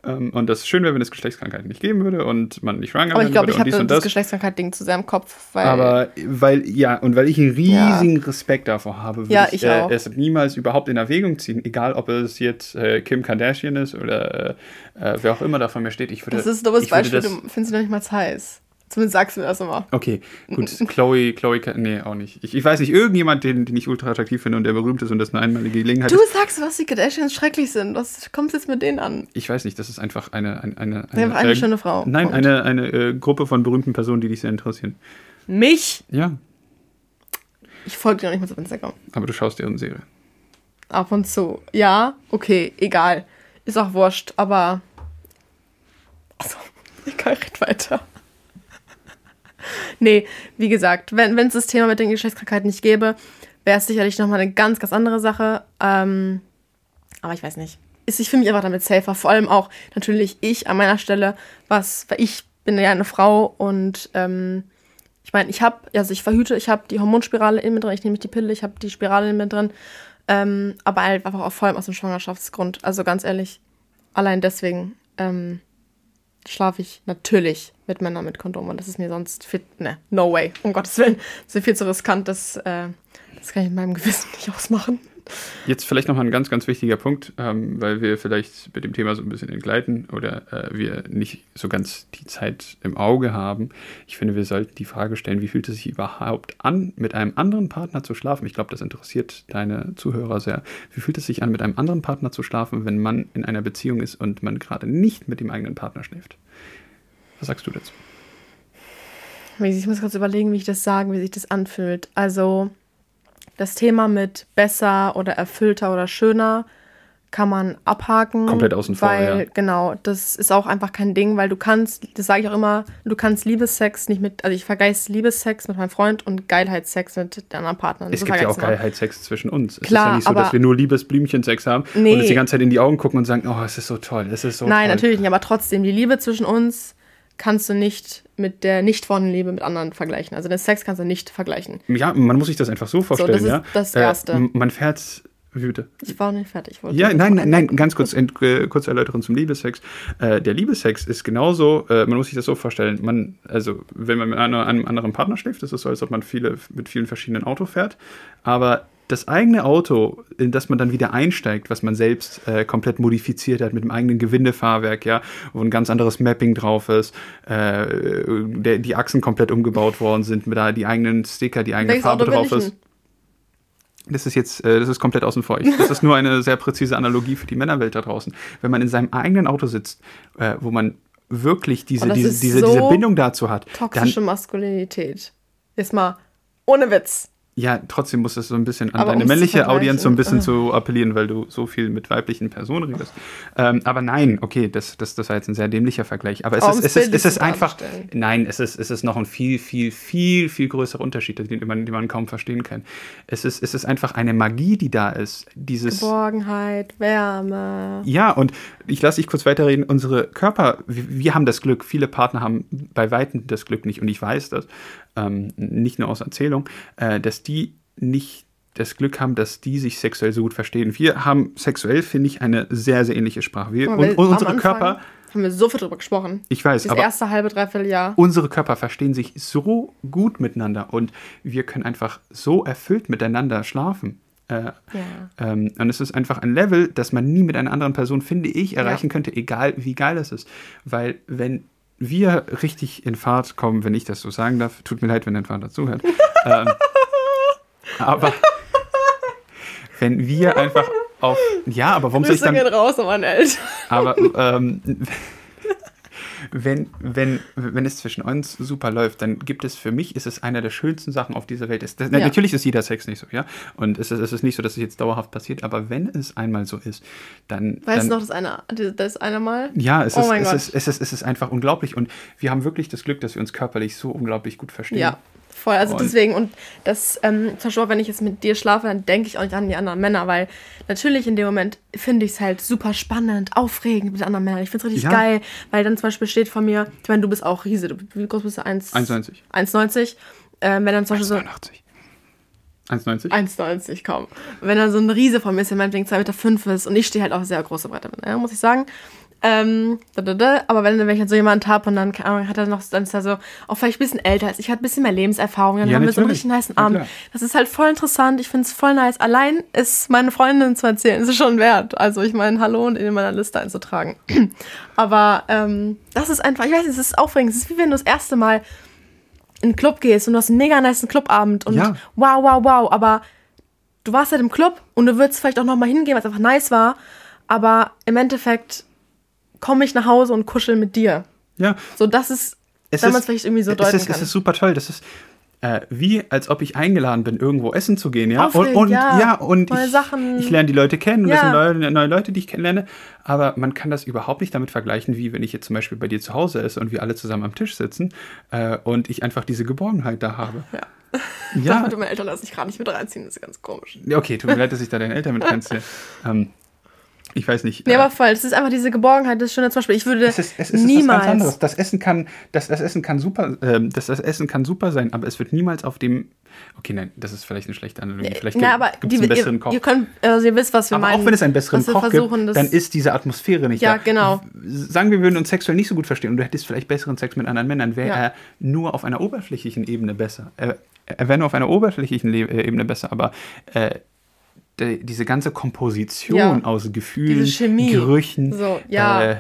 Ähm, und das schön wäre, wenn es Geschlechtskrankheiten nicht geben würde und man nicht schwanger aber ich glaube, ich habe das, das. Geschlechtskrankheit-Ding zu sehr im Kopf, weil, Aber weil, ja, und weil ich einen riesigen Respekt davor habe, würde Ja, ich, ich äh, es niemals überhaupt in Erwägung ziehen, egal ob es jetzt äh, Kim Kardashian ist oder äh, wer auch immer da von mir steht. Ich würde, das ist ein dummes Beispiel, das- du findest sie noch nicht mal heiß. Zumindest sagst du mir das immer. Okay, gut. Chloe, Chloe, nee, auch nicht. Ich, ich weiß nicht, irgendjemand, den, den ich ultra attraktiv finde und der berühmt ist und das eine einmalige Gelegenheit Du ist. sagst, was die Kardashians schrecklich sind. Was kommt jetzt mit denen an? Ich weiß nicht, das ist einfach eine. Eine, eine, Sie sind eine schöne Frau. Nein, Punkt. eine, eine äh, Gruppe von berühmten Personen, die dich sehr interessieren. Mich? Ja, Ich folge dir noch nicht mal auf Instagram. aber du schaust deren Serie. Ab und zu. Ja, okay, egal. Ist auch wurscht, aber. Also, egal, red weiter. Nee, wie gesagt, wenn es das Thema mit den Geschlechtskrankheiten nicht gäbe, wäre es sicherlich nochmal eine ganz, ganz andere Sache. Ähm, aber ich weiß nicht. Ist, ich fühle mich einfach damit safer. Vor allem auch natürlich ich an meiner Stelle, was, weil ich bin ja eine Frau und ähm, ich meine, ich habe, also ich verhüte, ich habe die Hormonspirale in mir drin, ich nehme die Pille, ich habe die Spirale in mir drin. Ähm, aber einfach auch vor allem aus dem Schwangerschaftsgrund. Also ganz ehrlich, allein deswegen ähm, schlafe ich natürlich mit Männern mit Kondom und das ist mir sonst fit. Ne, no way. Um Gottes Willen. Das ist viel zu riskant, das, äh, das kann ich in meinem Gewissen nicht ausmachen. Jetzt vielleicht nochmal ein ganz, ganz wichtiger Punkt, ähm, weil wir vielleicht mit dem Thema so ein bisschen entgleiten oder äh, wir nicht so ganz die Zeit im Auge haben. Ich finde, wir sollten die Frage stellen, wie fühlt es sich überhaupt an, mit einem anderen Partner zu schlafen? Ich glaube, das interessiert deine Zuhörer sehr. Wie fühlt es sich an, mit einem anderen Partner zu schlafen, wenn man in einer Beziehung ist und man gerade nicht mit dem eigenen Partner schläft? Was sagst du dazu? Ich muss kurz überlegen, wie ich das sagen, wie sich das anfühlt. Also das Thema mit besser oder erfüllter oder schöner kann man abhaken. Komplett außen vor, weil, ja. Genau, das ist auch einfach kein Ding, weil du kannst, das sage ich auch immer, du kannst Liebessex nicht mit, also ich vergleiche Liebessex mit meinem Freund und Geilheitssex mit den anderen Partnern. Es So gibt ja auch immer. Geilheitssex zwischen uns. Es Klar, ist ja nicht so, dass wir nur Liebesblümchen-Sex haben Nee. und uns die ganze Zeit in die Augen gucken und sagen, oh, es ist so toll, es ist so Nein, toll. natürlich nicht, aber trotzdem, die Liebe zwischen uns kannst du nicht mit der nicht vorhandenen Liebe mit anderen vergleichen. Also den Sex kannst du nicht vergleichen. Ja, man muss sich das einfach so vorstellen, das ist ja. das Äh, Erste. m- man fährt. Wie bitte? Ich war noch nicht fertig. Ja, nein, nein, nein, ganz kurz, äh, kurz Erläuterung zum Liebessex. Äh, der Liebessex ist genauso, äh, man muss sich das so vorstellen, man, also wenn man mit einer, einem anderen Partner schläft, ist es so, als ob man viele, mit vielen verschiedenen Autos fährt. Aber das eigene Auto, in das man dann wieder einsteigt, was man selbst äh, komplett modifiziert hat mit dem eigenen Gewindefahrwerk, ja, wo ein ganz anderes Mapping drauf ist, äh, der, die Achsen komplett umgebaut worden sind, mit da die eigenen Sticker, die eigene Welches Farbe Auto drauf ist. Das ist jetzt, äh, das ist komplett außen vor. Ich, das ist nur eine sehr präzise Analogie für die Männerwelt da draußen. Wenn man in seinem eigenen Auto sitzt, äh, wo man wirklich diese, das diese, diese, so diese Bindung dazu hat, Toxische dann, Maskulinität. Jetzt mal ohne Witz. Ja, trotzdem muss es so ein bisschen an Aber deine männliche Audienz so ein bisschen vergleichen, zu appellieren, weil du so viel mit weiblichen Personen redest. Ähm, aber nein, okay, das, das, das war jetzt ein sehr dämlicher Vergleich. Aber es Aber ist, es ist, es ist einfach, nein, es ist, es ist noch ein viel, viel, viel, viel größerer Unterschied, den man, den man kaum verstehen kann. Es ist, es ist einfach eine Magie, die da ist. Dieses, Geborgenheit, Wärme. Ja, und ich lasse dich kurz weiterreden. Unsere Körper, wir, wir haben das Glück, viele Partner haben bei Weitem das Glück nicht, und ich weiß das, ähm, nicht nur aus Erzählung, äh, dass die nicht das Glück haben, dass die sich sexuell so gut verstehen. Wir haben sexuell, finde ich, eine sehr, sehr ähnliche Sprache. Wir, und, und unsere Körper, Haben wir so viel drüber gesprochen. ich weiß, Das aber erste halbe, dreiviertel Jahr. unsere Körper verstehen sich so gut miteinander und wir können einfach so erfüllt miteinander schlafen. Äh, Ja. ähm, und es ist einfach ein Level, das man nie mit einer anderen Person, finde ich, erreichen Ja. könnte, egal wie geil es ist. Weil wenn wir richtig in Fahrt kommen, wenn ich das so sagen darf, tut mir leid, wenn dein Vater zuhört. ähm, aber wenn wir einfach auf, ja, aber warum soll ich Grüße dann, raus an meine Eltern. aber ähm, wenn, wenn, wenn es zwischen uns super läuft, dann gibt es für mich, ist es einer der schönsten Sachen auf dieser Welt. Ist, das, Ja. Natürlich ist jeder Sex nicht so, ja. Und es ist, es ist nicht so, dass es jetzt dauerhaft passiert, aber wenn es einmal so ist, dann. Weißt du noch, das eine, das eine Mal? Ja, es, Oh ist, es, ist, es, ist, es ist einfach unglaublich. Und wir haben wirklich das Glück, dass wir uns körperlich so unglaublich gut verstehen. Ja, voll. Also Und- deswegen, und das, ähm, zum Beispiel, wenn ich jetzt mit dir schlafe, dann denke ich auch nicht an die anderen Männer, weil natürlich in dem Moment finde ich es halt super spannend, aufregend mit anderen Männern. Ich finde es richtig Ja. geil, weil dann zum Beispiel steht von mir, ich meine, du bist auch Riese, du, wie groß bist du? 1, 1,90. 1,90. Ähm, wenn dann zum Beispiel so. 1,89. 1,90? 1,90, komm. Wenn dann so ein Riese von mir ist, der meinetwegen 2,5 Meter fünf ist und ich stehe halt auf sehr große Bretter mit, ne, muss ich sagen. Ähm, da, da, da. Aber wenn, wenn ich dann so jemanden habe und dann hat er noch, dann ist er so auch vielleicht ein bisschen älter als ich, hat ein bisschen mehr Lebenserfahrung, dann Ja, haben wir so einen richtig niceen Abend. klar. Das ist halt voll interessant, ich finde es voll nice. Allein ist meine Freundin zu erzählen, ist es schon wert. Also ich meine, hallo und in meiner Liste einzutragen. Aber ähm, das ist einfach, ich weiß nicht, es ist aufregend. Es ist wie wenn du das erste Mal in einen Club gehst und du hast einen mega nice Clubabend und Ja. wow, wow, wow, aber du warst halt im Club und du würdest vielleicht auch noch mal hingehen, weil es einfach nice war, aber im Endeffekt komme ich nach Hause und kuschel mit dir. Ja. So, das ist, Es wenn man ist- es vielleicht irgendwie so es ist, kann. Es ist super toll. Das ist äh, wie, als ob ich eingeladen bin, irgendwo essen zu gehen, ja. Aufregend, und, und ja. und Neue ich, Sachen. ich lerne die Leute kennen und das Ja. sind neue, neue Leute, die ich kennenlerne. Aber man kann das überhaupt nicht damit vergleichen, wie wenn ich jetzt zum Beispiel bei dir zu Hause esse und wir alle zusammen am Tisch sitzen äh, und ich einfach diese Geborgenheit da habe. Ja. Ja, Damit meine Eltern lassen sich gerade nicht mit reinziehen, das ist ganz komisch. Ja, okay, tut mir leid, dass ich da deine Eltern mit reinziehe. Ähm, ich weiß nicht. Nee, äh, aber voll, es ist einfach diese Geborgenheit, das Schöne zum Beispiel. Ich würde es ist, es ist niemals. was ganz anderes. Das Essen kann, das, das Essen kann super, ähm, das, das Essen kann super sein, aber es wird niemals auf dem. Okay, nein, das ist vielleicht eine schlechte Analogie. Vielleicht Na, aber gibt es die, einen besseren ihr, Koch. ihr könnt, also ihr wisst, was wir aber meinen. auch wenn es einen besseren Koch gibt, dann ist diese Atmosphäre nicht Ja, da. genau. Sagen wir, wir würden uns sexuell nicht so gut verstehen und du hättest vielleicht besseren Sex mit anderen Männern, wäre Ja. er nur auf einer oberflächlichen Ebene besser. Er, er wäre nur auf einer oberflächlichen Le äh, Ebene besser, aber äh, die, diese ganze Komposition Ja. aus Gefühlen. Gerüchen, So, ja. äh,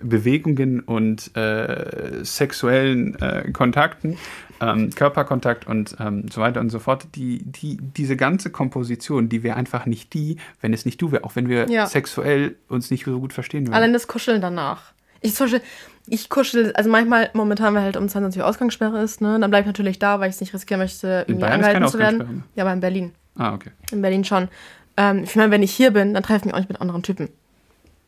Bewegungen und äh, sexuellen äh, Kontakten, ähm, Körperkontakt und ähm, so weiter und so fort, die, die, diese ganze Komposition, die wäre einfach nicht die, wenn es nicht du wäre, auch wenn wir Ja. sexuell uns nicht so gut verstehen würden. Allein das Kuscheln danach. Ich zum Beispiel, ich kuschel, also manchmal, momentan, weil halt um 22 Uhr Ausgangssperre ist, ne, dann bleib ich natürlich da, weil ich es nicht riskieren möchte, irgendwie angehalten zu werden. Ja, aber in Berlin. ah, okay. In Berlin schon. Ähm, ich meine, wenn ich hier bin, dann treffe ich mich auch nicht mit anderen Typen.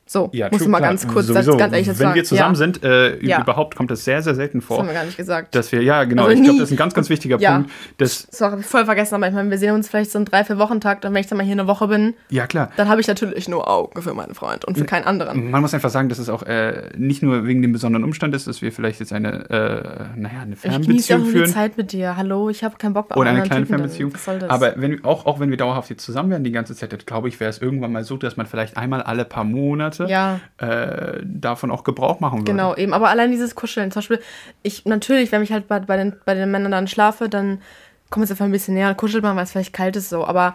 So, Ja, muss true, ich mal klar. ganz kurz, Sowieso. das, ganz ehrlich jetzt Wenn sagen. wir zusammen ja, sind, äh, Ja. überhaupt kommt das sehr, sehr selten Das vor. haben wir gar nicht gesagt. Dass wir, ja, genau, Also ich glaube, das ist ein ganz, ganz wichtiger Ja. Punkt. Das, Das habe ich voll vergessen, aber ich meine, wir sehen uns vielleicht so einen drei, vier Wochentakt und wenn ich dann mal hier eine Woche bin, ja, klar. dann habe ich natürlich nur Augen für meinen Freund und für keinen anderen. Man muss einfach sagen, dass es auch äh, nicht nur wegen dem besonderen Umstand ist, dass wir vielleicht jetzt eine, äh, naja, eine Ich genieße auch Fernbeziehung nur führen. Zeit mit dir. Hallo, ich habe keinen Bock auf Oder eine kleine Typen, Fernbeziehung. Was soll das? Aber wenn, auch, auch wenn wir dauerhaft jetzt zusammen wären die ganze Zeit, glaube ich, wäre es irgendwann mal so, dass man vielleicht einmal alle paar Monate Ja. äh, davon auch Gebrauch machen würde. Genau, eben. Aber allein dieses Kuscheln. Zum Beispiel, ich natürlich, wenn ich halt bei, bei, den, bei den Männern dann schlafe, dann kommt es einfach ein bisschen näher und kuschelt man, weil es vielleicht kalt ist so. Aber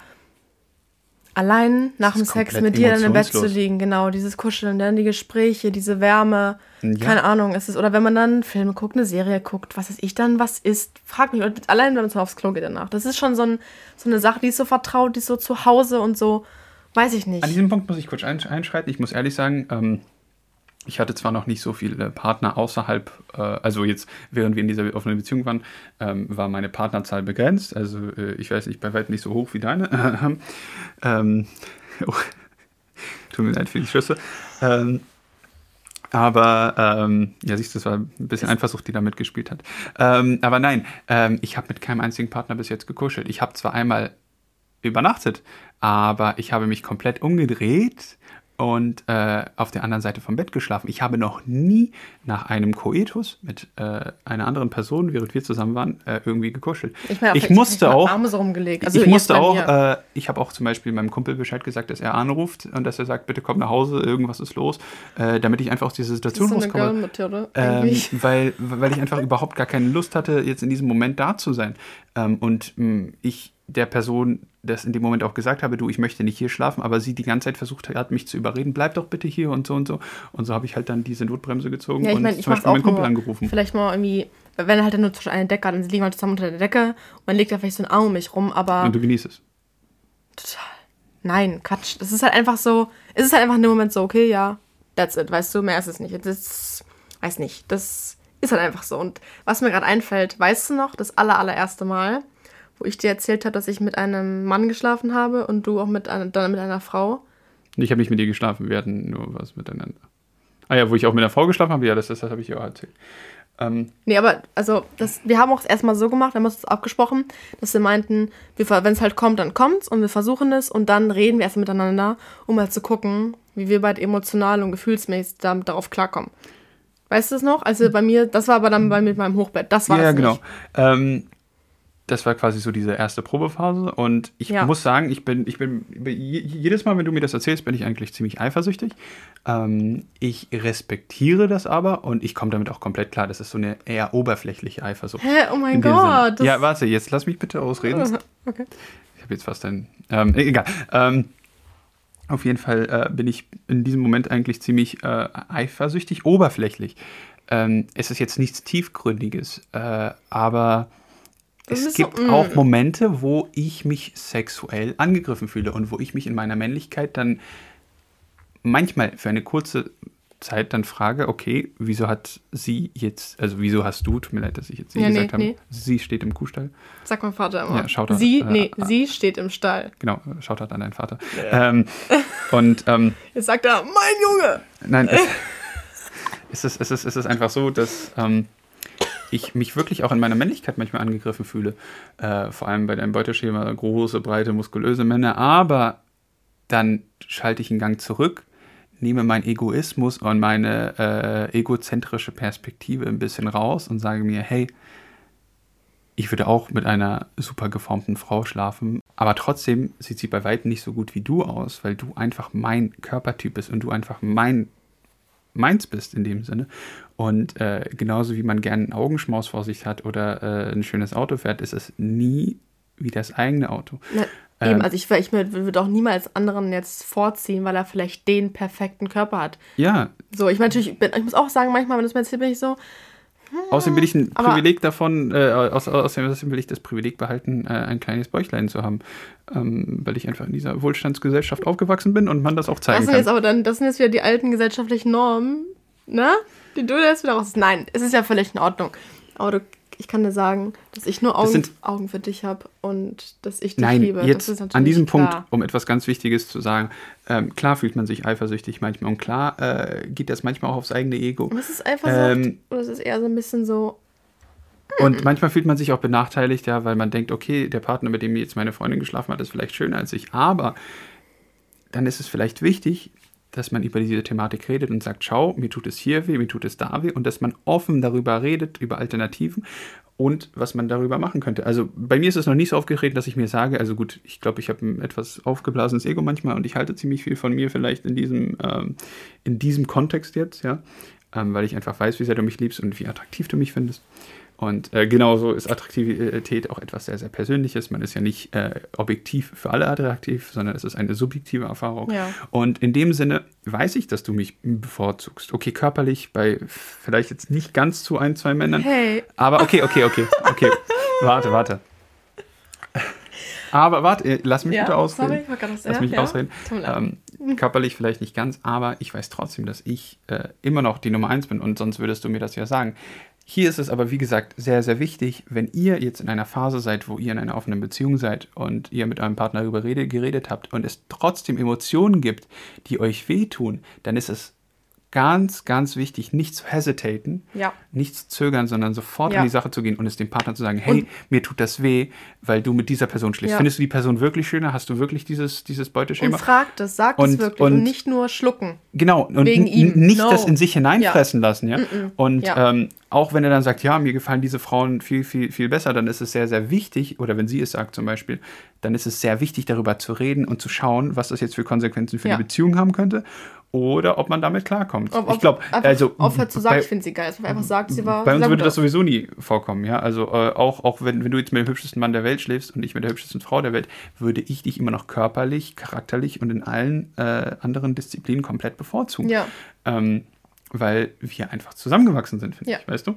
allein nach dem Sex mit dir dann im Bett zu liegen, genau, dieses Kuscheln, dann die Gespräche, diese Wärme, Ja. keine Ahnung, ist es, oder wenn man dann Filme guckt, eine Serie guckt, was weiß ich dann, was ist, frag mich, allein wenn man so aufs Klo geht danach. Das ist schon so, ein, so eine Sache, die ist so vertraut, die ist so zu Hause und so, weiß ich nicht. An diesem Punkt muss ich kurz einsch- einschreiten. Ich muss ehrlich sagen, ähm, ich hatte zwar noch nicht so viele Partner außerhalb, äh, also jetzt, während wir in dieser offenen Beziehung waren, ähm, war meine Partnerzahl begrenzt. Also äh, ich weiß nicht, bei weitem nicht so hoch wie deine. ähm, oh, tut mir leid für die Schüsse. Ähm, aber ähm, ja, siehst du, das war ein bisschen Eifersucht, die da mitgespielt hat. Ähm, aber nein, ähm, ich habe mit keinem einzigen Partner bis jetzt gekuschelt. Ich habe zwar einmal übernachtet, aber ich habe mich komplett umgedreht und äh, auf der anderen Seite vom Bett geschlafen. Ich habe noch nie nach einem Koetus mit äh, einer anderen Person, während wir zusammen waren, äh, irgendwie gekuschelt. meine, ich musste auch, Arme so rumgelegt. Also ich musste auch, äh, ich habe auch zum Beispiel meinem Kumpel Bescheid gesagt, dass er anruft und dass er sagt, bitte komm nach Hause, irgendwas ist los, äh, damit ich einfach aus dieser das Situation ist so eine rauskomme. Ähm, weil, weil ich einfach überhaupt gar keine Lust hatte, jetzt in diesem Moment da zu sein. Ähm, und mh, ich der Person das in dem Moment auch gesagt habe, du, ich möchte nicht hier schlafen, aber sie die ganze Zeit versucht hat, mich zu überreden, bleib doch bitte hier und so und so. Und so habe ich halt dann diese Notbremse gezogen Ja, ich und meine, ich zum Beispiel auch meinen Kumpel nur, angerufen. vielleicht mal irgendwie, wenn er halt nur zwischen eine Decke hat und sie liegen halt zusammen unter der Decke und man legt da vielleicht so einen Arm um mich rum, aber Und du genießt es. total. Nein, Quatsch. Das ist halt einfach so, es ist halt einfach in dem Moment so, okay, ja, that's it, weißt du, mehr ist es nicht. Ist weiß nicht, das ist halt einfach so. Und was mir gerade einfällt, weißt du noch, das aller, allererste Mal, wo ich dir erzählt habe, dass ich mit einem Mann geschlafen habe und du auch mit einer, dann mit einer Frau? Ich habe nicht mit dir geschlafen, wir hatten nur was miteinander. Ah ja, wo ich auch mit einer Frau geschlafen habe, ja, das, das, das habe ich ja auch erzählt. Ähm, nee, aber also das, wir haben auch erstmal so gemacht, wir haben uns abgesprochen, dass wir meinten, wenn es halt kommt, dann kommt's und wir versuchen es und dann reden wir erst miteinander, um mal zu gucken, wie wir beide emotional und gefühlsmäßig damit, darauf klarkommen. Weißt du das noch? Also bei mir, das war aber dann bei mit meinem Hochbett. Das war ja, es genau. Ähm, das war quasi so diese erste Probephase und ich ja. muss sagen, ich bin, ich bin jedes Mal, wenn du mir das erzählst, bin ich eigentlich ziemlich eifersüchtig. Ähm, ich respektiere das aber und ich komme damit auch komplett klar. Das ist so eine eher oberflächliche Eifersucht. Hä, oh mein Gott. Ja, warte, jetzt lass mich bitte ausreden. Okay. Ich habe jetzt fast ein, ähm, egal. Ähm, auf jeden Fall äh, bin ich in diesem Moment eigentlich ziemlich äh, eifersüchtig, oberflächlich. Ähm, es ist jetzt nichts Tiefgründiges, äh, aber es gibt so, mm. auch Momente, wo ich mich sexuell angegriffen fühle und wo ich mich in meiner Männlichkeit dann manchmal für eine kurze Zeit dann frage, okay, wieso hat sie jetzt, also wieso hast du, tut mir leid, dass ich jetzt sie ja, gesagt nee, habe, nee. sie steht im Kuhstall. Sag mein Vater immer. Ja, schaut sie, äh, nee, äh, sie steht im Stall. Genau, schaut halt an deinen Vater. Ja. Ähm, und ähm, jetzt sagt er, mein Junge! Nein, es, es, ist, es, ist, es ist einfach so, dass ähm, ich mich wirklich auch in meiner Männlichkeit manchmal angegriffen fühle. Äh, vor allem bei deinem Beuteschema, große, breite, muskulöse Männer. Aber dann schalte ich einen Gang zurück, nehme meinen Egoismus und meine äh, egozentrische Perspektive ein bisschen raus und sage mir, hey, ich würde auch mit einer super geformten Frau schlafen, aber trotzdem sieht sie bei weitem nicht so gut wie du aus, weil du einfach mein Körpertyp bist und du einfach mein meins bist in dem Sinne. Und äh, genauso wie man gerne einen Augenschmaus vor sich hat oder äh, ein schönes Auto fährt, ist es nie wie das eigene Auto. Na, ähm, eben, also ich, ich würde auch niemals anderen jetzt vorziehen, weil er vielleicht den perfekten Körper hat. Ja. So, ich meine natürlich, ich muss auch sagen, manchmal, wenn du es mir erzählst, bin ich so, Außerdem will ich ein Aber Privileg davon, äh, außerdem will ich das Privileg behalten, äh, ein kleines Bäuchlein zu haben, ähm, weil ich einfach in dieser Wohlstandsgesellschaft aufgewachsen bin und man das auch zeigen das sind kann. Jetzt aber dann, das sind jetzt wieder die alten gesellschaftlichen Normen, ne? Die du jetzt wieder raus. Nein, es ist ja völlig in Ordnung. Aber du ich kann dir sagen, dass ich nur Augen, sind, Augen für dich habe und dass ich dich nein, liebe. Jetzt an diesem klar. Punkt, um etwas ganz Wichtiges zu sagen, ähm, klar fühlt man sich eifersüchtig manchmal und klar äh, geht das manchmal auch aufs eigene Ego. Was ist Eifersucht ähm, oder ist es eher so ein bisschen so. Und manchmal fühlt man sich auch benachteiligt, ja, weil man denkt, okay, der Partner, mit dem jetzt meine Freundin geschlafen hat, ist vielleicht schöner als ich. Aber dann ist es vielleicht wichtig, dass man über diese Thematik redet und sagt, schau, mir tut es hier weh, mir tut es da weh und dass man offen darüber redet, über Alternativen und was man darüber machen könnte. Also bei mir ist es noch nicht so aufgetreten, dass ich mir sage, also gut, ich glaube, ich habe ein etwas aufgeblasenes Ego manchmal und ich halte ziemlich viel von mir vielleicht in diesem, ähm, in diesem Kontext jetzt, ja, ähm, weil ich einfach weiß, wie sehr du mich liebst und wie attraktiv du mich findest. Und äh, genauso ist Attraktivität auch etwas sehr, sehr Persönliches. Man ist ja nicht äh, objektiv für alle attraktiv, sondern es ist eine subjektive Erfahrung. Ja. Und in dem Sinne weiß ich, dass du mich bevorzugst. Okay, körperlich bei vielleicht jetzt nicht ganz zu ein, zwei Männern. Hey. Aber okay, okay, okay, okay. warte, warte. Aber warte, äh, lass mich ja, bitte ausreden. Sorry, lass mich ja, ausreden. Ähm, körperlich vielleicht nicht ganz, aber ich weiß trotzdem, dass ich äh, immer noch die Nummer eins bin und sonst würdest du mir das ja sagen. Hier ist es aber, wie gesagt, sehr, sehr wichtig, wenn ihr jetzt in einer Phase seid, wo ihr in einer offenen Beziehung seid und ihr mit eurem Partner darüber geredet habt und es trotzdem Emotionen gibt, die euch wehtun, dann ist es ganz, ganz wichtig, nicht zu hesitaten, ja. nicht zu zögern, sondern sofort ja. in die Sache zu gehen und es dem Partner zu sagen, hey, und, mir tut das weh, weil du mit dieser Person schläfst. Ja. Findest du die Person wirklich schöner? Hast du wirklich dieses, dieses Beuteschema? Und frag das, sag und, es wirklich und, und, nicht nur schlucken. Genau, und Wegen ihm. nicht no. das in sich hineinfressen lassen, ja. Mm -mm. Und ähm, auch wenn er dann sagt, ja, mir gefallen diese Frauen viel, viel, viel besser, dann ist es sehr, sehr wichtig, oder wenn sie es sagt zum Beispiel, dann ist es sehr wichtig, darüber zu reden und zu schauen, was das jetzt für Konsequenzen für die Beziehung haben könnte oder ob man damit klarkommt. Ob, ich glaube, also aufhört zu sagen, ich finde sie geil, dass einfach sagt, sie war. Bei uns würde das sowieso nie vorkommen, ja. Also äh, auch, auch wenn, wenn du jetzt mit dem hübschesten Mann der Welt schläfst und ich mit der hübschesten Frau der Welt, würde ich dich immer noch körperlich, charakterlich und in allen äh, anderen Disziplinen komplett bevorzugen. Ja. Ähm, weil wir einfach zusammengewachsen sind, finde ja. ich, weißt du?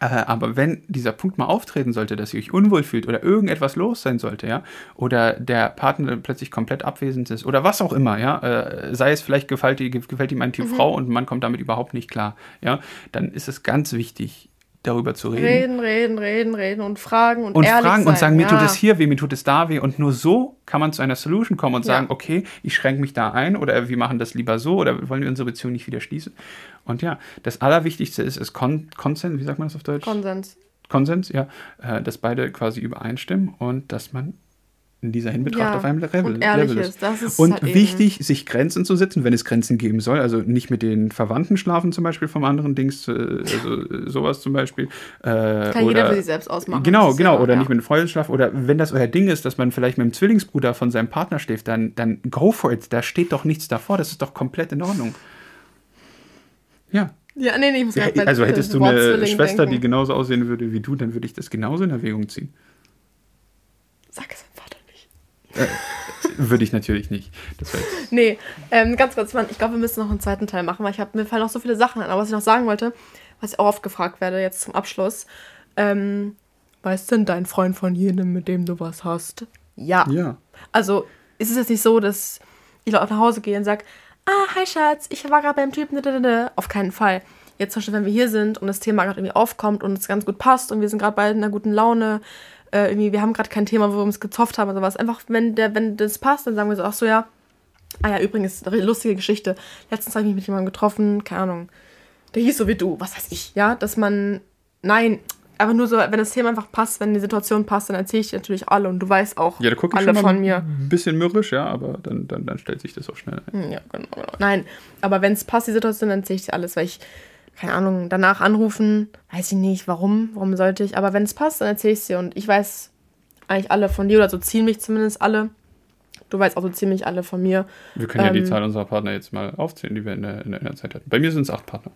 Äh, aber wenn dieser Punkt mal auftreten sollte, dass ihr euch unwohl fühlt oder irgendetwas los sein sollte, ja, oder der Partner plötzlich komplett abwesend ist oder was auch immer, ja, äh, sei es vielleicht gefällt, gefällt ihm ein Typ mhm. Frau und man kommt damit überhaupt nicht klar, ja, dann ist es ganz wichtig, darüber zu reden. Reden, reden, reden, reden und fragen und, und ehrlich fragen sein. und sagen, mir ja. tut es hier weh, mir tut es da weh und nur so kann man zu einer Solution kommen und Ja. sagen, okay, ich schränke mich da ein oder wir machen das lieber so oder wollen wir unsere Beziehung nicht wieder schließen. Und ja, das Allerwichtigste ist, ist Kon Consent, wie sagt man das auf Deutsch? Konsens. Konsens, ja, äh, dass beide quasi übereinstimmen und dass man in dieser Hinbetracht Ja, auf einem Level, und Level ist, ist und halt eben- wichtig, sich Grenzen zu setzen, wenn es Grenzen geben soll. Also nicht mit den Verwandten schlafen zum Beispiel vom anderen Dings, äh, also äh, sowas zum Beispiel. Äh, Kann oder, jeder für sich selbst ausmachen. Genau, genau. ja- Oder ja. nicht mit dem Freunden schlafen. Oder wenn das euer Ding ist, dass man vielleicht mit dem Zwillingsbruder von seinem Partner schläft, dann, dann go for it. Da steht doch nichts davor. Das ist doch komplett in Ordnung. Ja. Ja, nee, nee, ich muss bei- Also hättest du eine Schwester, die denken. genauso aussehen würde wie du, dann würde ich das genauso in Erwägung ziehen. Sag es deinem Vater nicht. Würde ich natürlich nicht. Das Nee, ähm, ganz kurz, Mann, ich glaube, wir müssen noch einen zweiten Teil machen, weil ich hab, mir fallen noch so viele Sachen an. Aber was ich noch sagen wollte, was ich auch oft gefragt werde, jetzt zum Abschluss, ähm, weiß denn dein Freund von jenem, mit dem du was hast? Ja. Ja. Also, ist es jetzt nicht so, dass ich nach Hause gehe und sage, ah, hi Schatz, ich war gerade beim Typen, auf keinen Fall. Jetzt zum Beispiel, wenn wir hier sind und das Thema gerade irgendwie aufkommt und es ganz gut passt und wir sind gerade beide in einer guten Laune, äh, irgendwie, wir haben gerade kein Thema, wo wir uns gezofft haben oder sowas. Einfach, wenn, der, wenn das passt, dann sagen wir so, ach so, ja. Ah ja, übrigens, eine lustige Geschichte. Letztens habe ich mich mit jemandem getroffen, keine Ahnung. Der hieß so wie du, was weiß ich, ja, dass man, nein, aber nur so, wenn das Thema einfach passt, wenn die Situation passt, dann erzähle ich dir natürlich alle und du weißt auch Ja, da alle von mir. ein bisschen mürrisch, ja, aber dann, dann, dann stellt sich das auch schnell ein. Hm, Ja, genau, genau. Nein, aber wenn es passt, die Situation, dann erzähle ich dir alles, weil ich, keine Ahnung, danach anrufen, weiß ich nicht, warum, warum sollte ich, aber wenn es passt, dann erzähle ich es dir und ich weiß eigentlich alle von dir oder so ziemlich zumindest alle. Du weißt auch so ziemlich alle von mir. Wir können ja die Ähm, Zahl unserer Partner jetzt mal aufzählen, die wir in der, in der, in der Zeit hatten. Bei mir sind es acht Partner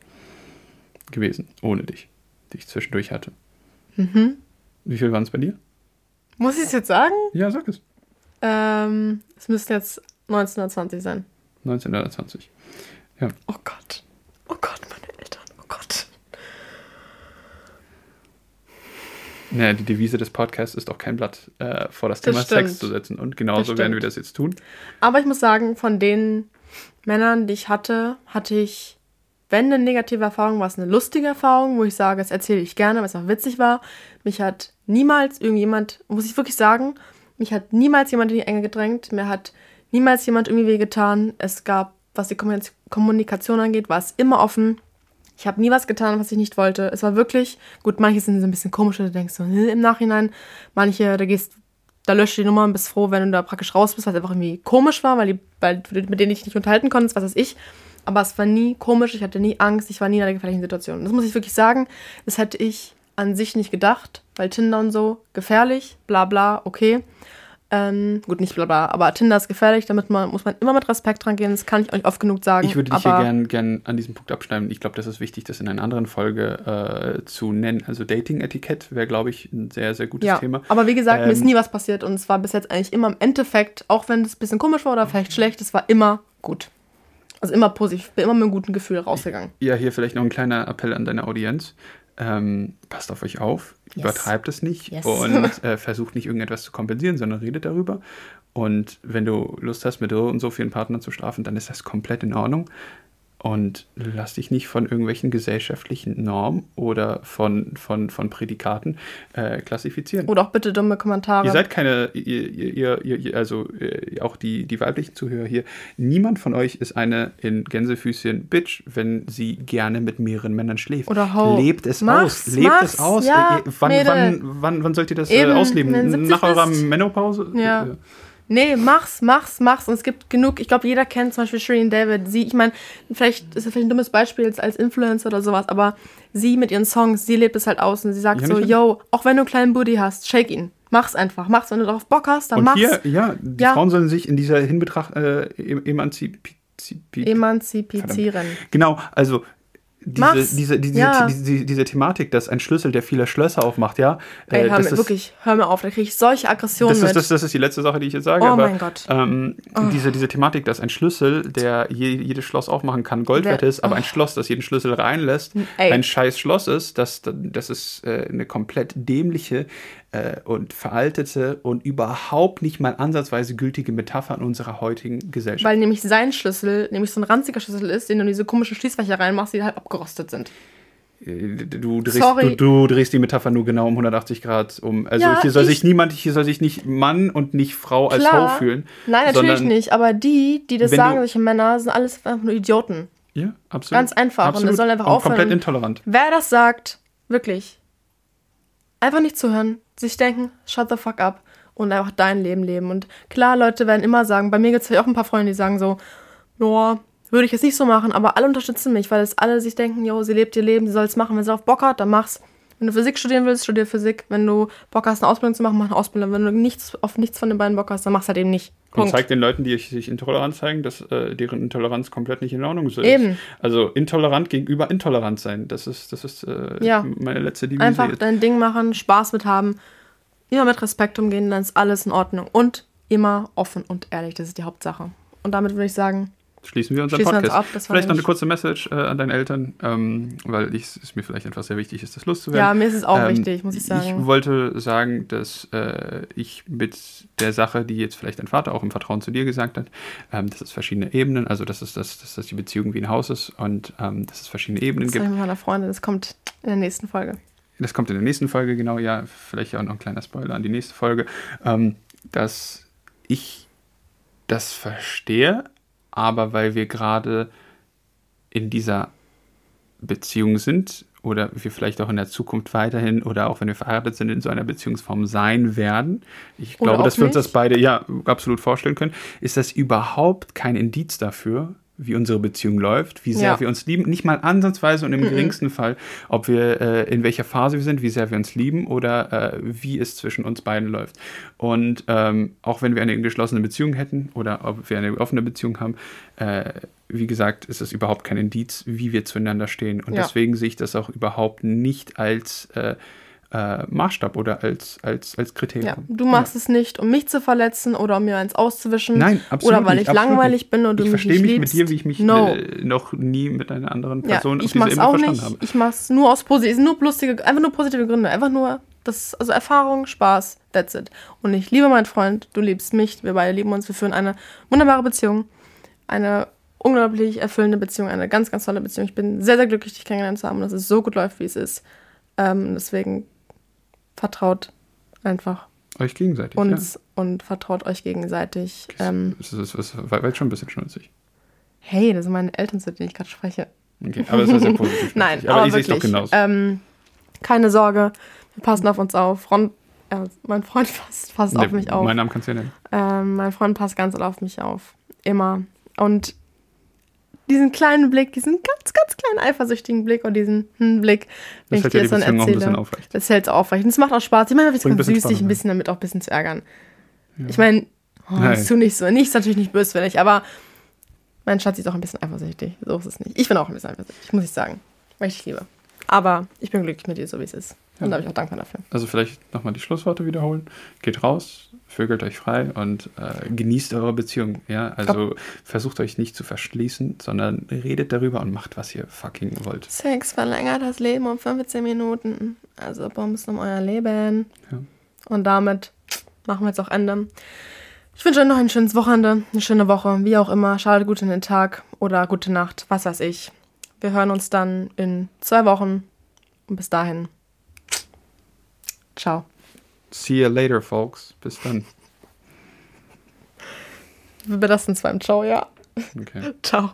gewesen, ohne dich, die ich zwischendurch hatte. Mhm. Wie viel waren es bei dir? Muss ich es jetzt sagen? Ja, sag es. Ähm, es müssten jetzt 1920 sein. 19 oder 20. Oh Gott. Oh Gott, meine Eltern. Oh Gott. Naja, die Devise des Podcasts ist auch kein Blatt äh, vor das, Das Thema stimmt. Sex zu setzen. Und genauso werden wir das jetzt tun. Aber ich muss sagen, von den Männern, die ich hatte, hatte ich, wenn eine negative Erfahrung, war es eine lustige Erfahrung, wo ich sage, das erzähle ich gerne, weil es auch witzig war. Mich hat niemals irgendjemand, muss ich wirklich sagen, mich hat niemals jemand in die Enge gedrängt. Mir hat niemals jemand irgendwie wehgetan. Es gab, was die Kommunik- Kommunikation angeht, war es immer offen. Ich habe nie was getan, was ich nicht wollte. Es war wirklich, gut, manche sind so ein bisschen komisch, du denkst so, hm, im Nachhinein. Manche, da gehst, da löscht die Nummer und bist froh, wenn du da praktisch raus bist, weil es einfach irgendwie komisch war, weil, die, weil du mit denen dich nicht unterhalten konntest, was weiß ich. Aber es war nie komisch, ich hatte nie Angst, ich war nie in einer gefährlichen Situation. Das muss ich wirklich sagen, das hätte ich an sich nicht gedacht, weil Tinder und so gefährlich, bla bla, okay. Ähm, gut, nicht bla bla, aber Tinder ist gefährlich, damit man, muss man immer mit Respekt dran gehen, das kann ich euch oft genug sagen. Ich würde dich hier gern, gern an diesem Punkt abschneiden. Ich glaube, das ist wichtig, das in einer anderen Folge äh, zu nennen. Also Dating-Etikett wäre, glaube ich, ein sehr, sehr gutes ja, Thema. aber wie gesagt, mir ist Ähm, nie was passiert und es war bis jetzt eigentlich immer im Endeffekt, auch wenn es ein bisschen komisch war oder vielleicht schlecht, es war immer gut. Also immer positiv, bin immer mit einem guten Gefühl rausgegangen. Ja, hier vielleicht noch ein kleiner Appell an deine Audienz. Ähm, passt auf euch auf, Yes. übertreibt es nicht Yes. und äh, versucht nicht irgendetwas zu kompensieren, sondern redet darüber. Und wenn du Lust hast, mit so und so vielen Partnern zu schlafen, dann ist das komplett in Ordnung. Und lass dich nicht von irgendwelchen gesellschaftlichen Normen oder von, von, von Prädikaten äh, klassifizieren. Oder auch bitte dumme Kommentare. Ihr seid keine, ihr, ihr, ihr, also äh, auch die, die weiblichen Zuhörer hier, niemand von euch ist eine in Gänsefüßchen Bitch, wenn sie gerne mit mehreren Männern schläft. Oder Ho. Lebt es Mach's, aus, lebt mach's, es aus. ja, Äh, wann, Mädel. wann, wann, wann sollt ihr das Eben, äh, ausleben? du 70 Nach eurer. Menopause? Ja. Äh, Nee, mach's, mach's, mach's. Und es gibt genug, ich glaube, jeder kennt zum Beispiel Shirin David. Sie, ich meine, vielleicht ist das vielleicht ein dummes Beispiel jetzt als Influencer oder sowas, aber sie mit ihren Songs, sie lebt es halt aus und sie sagt Ja, so, yo, auch wenn du einen kleinen Booty hast, shake ihn. Mach's einfach. Mach's, wenn du darauf Bock hast, dann Und mach's. hier, ja, die Ja. Frauen sollen sich in dieser Hinbetracht äh, em- emanzipieren. Emanzipieren. Genau, also diese, diese, diese, Ja. diese, diese Thematik, dass ein Schlüssel, der viele Schlösser aufmacht, ja. Ey, äh, hör das mir, ist- wirklich, hör mir auf, da kriege ich solche Aggressionen Das ist, das, das ist die letzte Sache, die ich jetzt sage. Oh aber, mein Gott. Ähm, diese, diese Thematik, dass ein Schlüssel, der je, jedes Schloss aufmachen kann, Gold wert Wer- ist, aber Oh. ein Schloss, das jeden Schlüssel reinlässt, Ey. ein scheiß Schloss ist, das, das ist äh, eine komplett dämliche äh, und veraltete und überhaupt nicht mal ansatzweise gültige Metapher in unserer heutigen Gesellschaft. Weil nämlich sein Schlüssel nämlich so ein ranziger Schlüssel ist, den du in diese komischen Schließfächer reinmachst, die halt abgerostet sind. Äh, Du drehst, Sorry. du, du drehst die Metapher nur genau um 180 Grad um. Also Ja, hier soll ich- sich niemand, hier soll sich nicht Mann und nicht Frau als Klar. Ho fühlen. Nein, natürlich sondern- nicht. Aber die, die das sagen, solche Männer, sind alles einfach nur Idioten. Ja, absolut. Ganz einfach. Und Absolut. das soll einfach und aufhören. komplett intolerant. Wer das sagt, wirklich, einfach nicht zuhören, sich denken, shut the fuck up und einfach dein Leben leben. Und klar, Leute werden immer sagen, bei mir gibt es ja auch ein paar Freunde, die sagen so, ja, würde ich jetzt nicht so machen, aber alle unterstützen mich, weil es alle sich denken, jo, sie lebt ihr Leben, sie soll es machen. Wenn sie auf Bock hat, dann mach's. Wenn du Physik studieren willst, studier Physik. Wenn du Bock hast, eine Ausbildung zu machen, mach eine Ausbildung. Wenn du nichts, auf nichts von den beiden Bock hast, dann mach's halt eben nicht. Und Punkt. zeigt den Leuten, die sich intolerant zeigen, dass äh, deren Intoleranz komplett nicht in Ordnung ist. Eben. Also intolerant gegenüber intolerant sein. Das ist, das ist äh, Ja. meine letzte Devise. Einfach jetzt. dein Ding machen, Spaß mit haben, immer mit Respekt umgehen, dann ist alles in Ordnung. Und immer offen und ehrlich, das ist die Hauptsache. Und damit würde ich sagen, Schließen wir unseren Schließen wir uns Podcast. ab, das vielleicht noch eine kurze Message äh, an deine Eltern, ähm, weil ich, es mir vielleicht einfach sehr wichtig ist, das loszuwerden. ja, mir ist es auch Ähm, wichtig, muss ich sagen. Ich wollte sagen, dass äh, ich mit der Sache, die jetzt vielleicht dein Vater auch im Vertrauen zu dir gesagt hat, ähm, dass es verschiedene Ebenen, also dass es dass, dass, dass die Beziehung wie ein Haus ist und ähm, dass es verschiedene Ebenen das gibt. mit meiner Freundin, das kommt in der nächsten Folge. Das kommt in der nächsten Folge, genau, ja, vielleicht auch noch ein kleiner Spoiler an die nächste Folge, ähm, dass ich das verstehe, aber weil wir gerade in dieser Beziehung sind oder wir vielleicht auch in der Zukunft weiterhin oder auch wenn wir verheiratet sind, in so einer Beziehungsform sein werden. Ich Oder glaube, dass wir uns das beide ja absolut vorstellen können. Ist das überhaupt kein Indiz dafür, wie unsere Beziehung läuft, wie sehr Ja. wir uns lieben? Nicht mal ansatzweise und im geringsten Fall, ob wir äh, in welcher Phase wir sind, wie sehr wir uns lieben oder äh, wie es zwischen uns beiden läuft. Und ähm, auch wenn wir eine geschlossene Beziehung hätten oder ob wir eine offene Beziehung haben, äh, wie gesagt, ist es überhaupt kein Indiz, wie wir zueinander stehen. Und Ja. deswegen sehe ich das auch überhaupt nicht als äh, Maßstab oder als, als, als Ja, Kriterium. du machst es nicht, um mich zu verletzen oder um mir eins auszuwischen. Nein, absolut Oder weil nicht, ich langweilig nicht. bin und du ich mich verstehe nicht mich liebst. mit dir, wie ich mich No. noch nie mit einer anderen Ja, Person ich auf diese auch verstanden nicht. habe. Ich mach's nur aus positiv, nur lustige, einfach nur positive Gründe. Einfach nur das, also Erfahrung, Spaß, that's it. Und ich liebe meinen Freund, du liebst mich, wir beide lieben uns, wir führen eine wunderbare Beziehung. Eine unglaublich erfüllende Beziehung, eine ganz, ganz tolle Beziehung. Ich bin sehr, sehr glücklich, dich kennengelernt zu haben und dass es so gut läuft, wie es ist. Ähm, deswegen vertraut einfach Euch gegenseitig. uns und vertraut euch gegenseitig. ja. Ähm, Das ist, das ist, war jetzt schon ein bisschen schnulzig. hey, das sind meine Eltern, zu denen ich gerade spreche. Okay, aber es war sehr positiv. Nein, aber, aber ich sehe es wirklich. doch genauso. Ähm, keine Sorge, wir passen auf uns auf. Ron, äh, mein Freund passt, passt auf Nee, mich auf. Meinen Namen kannst du ja nennen. Ähm, mein Freund passt ganz auf mich auf. Immer. Und diesen kleinen Blick, diesen ganz, ganz kleinen eifersüchtigen Blick und diesen hm, Blick, wenn Das ich dir ja das dann Beziehung auch ein bisschen erzähle, aufrecht. das hält aufrecht. Und es macht auch Spaß. Ich meine, es ganz süß, dich ein bisschen damit auch ein bisschen zu ärgern. Ja. Ich meine, oh, das tu nicht so. Nicht ist natürlich nicht böswillig, aber mein Schatz ist auch ein bisschen eifersüchtig. So ist es nicht. Ich bin auch ein bisschen eifersüchtig, muss ich sagen. Weil ich liebe. Aber ich bin glücklich mit dir, so wie es ist. Und Ja. da bin ich auch dankbar dafür. Also vielleicht nochmal die Schlussworte wiederholen. Geht raus, vögelt euch frei und äh, genießt eure Beziehung. Ja, also versucht euch nicht zu verschließen, sondern redet darüber und macht, was ihr fucking wollt. Sex verlängert das Leben um 15 Minuten. Also Bums um euer Leben. Ja. Und damit machen wir jetzt auch Ende. Ich wünsche euch noch ein schönes Wochenende, eine schöne Woche, wie auch immer. Schaltet gut in den Tag oder gute Nacht, was weiß ich. Wir hören uns dann in zwei Wochen. Und bis dahin. Ciao. See you later, folks. Bis dann. Wir belassen es beim Ciao, ja. Okay. Ciao.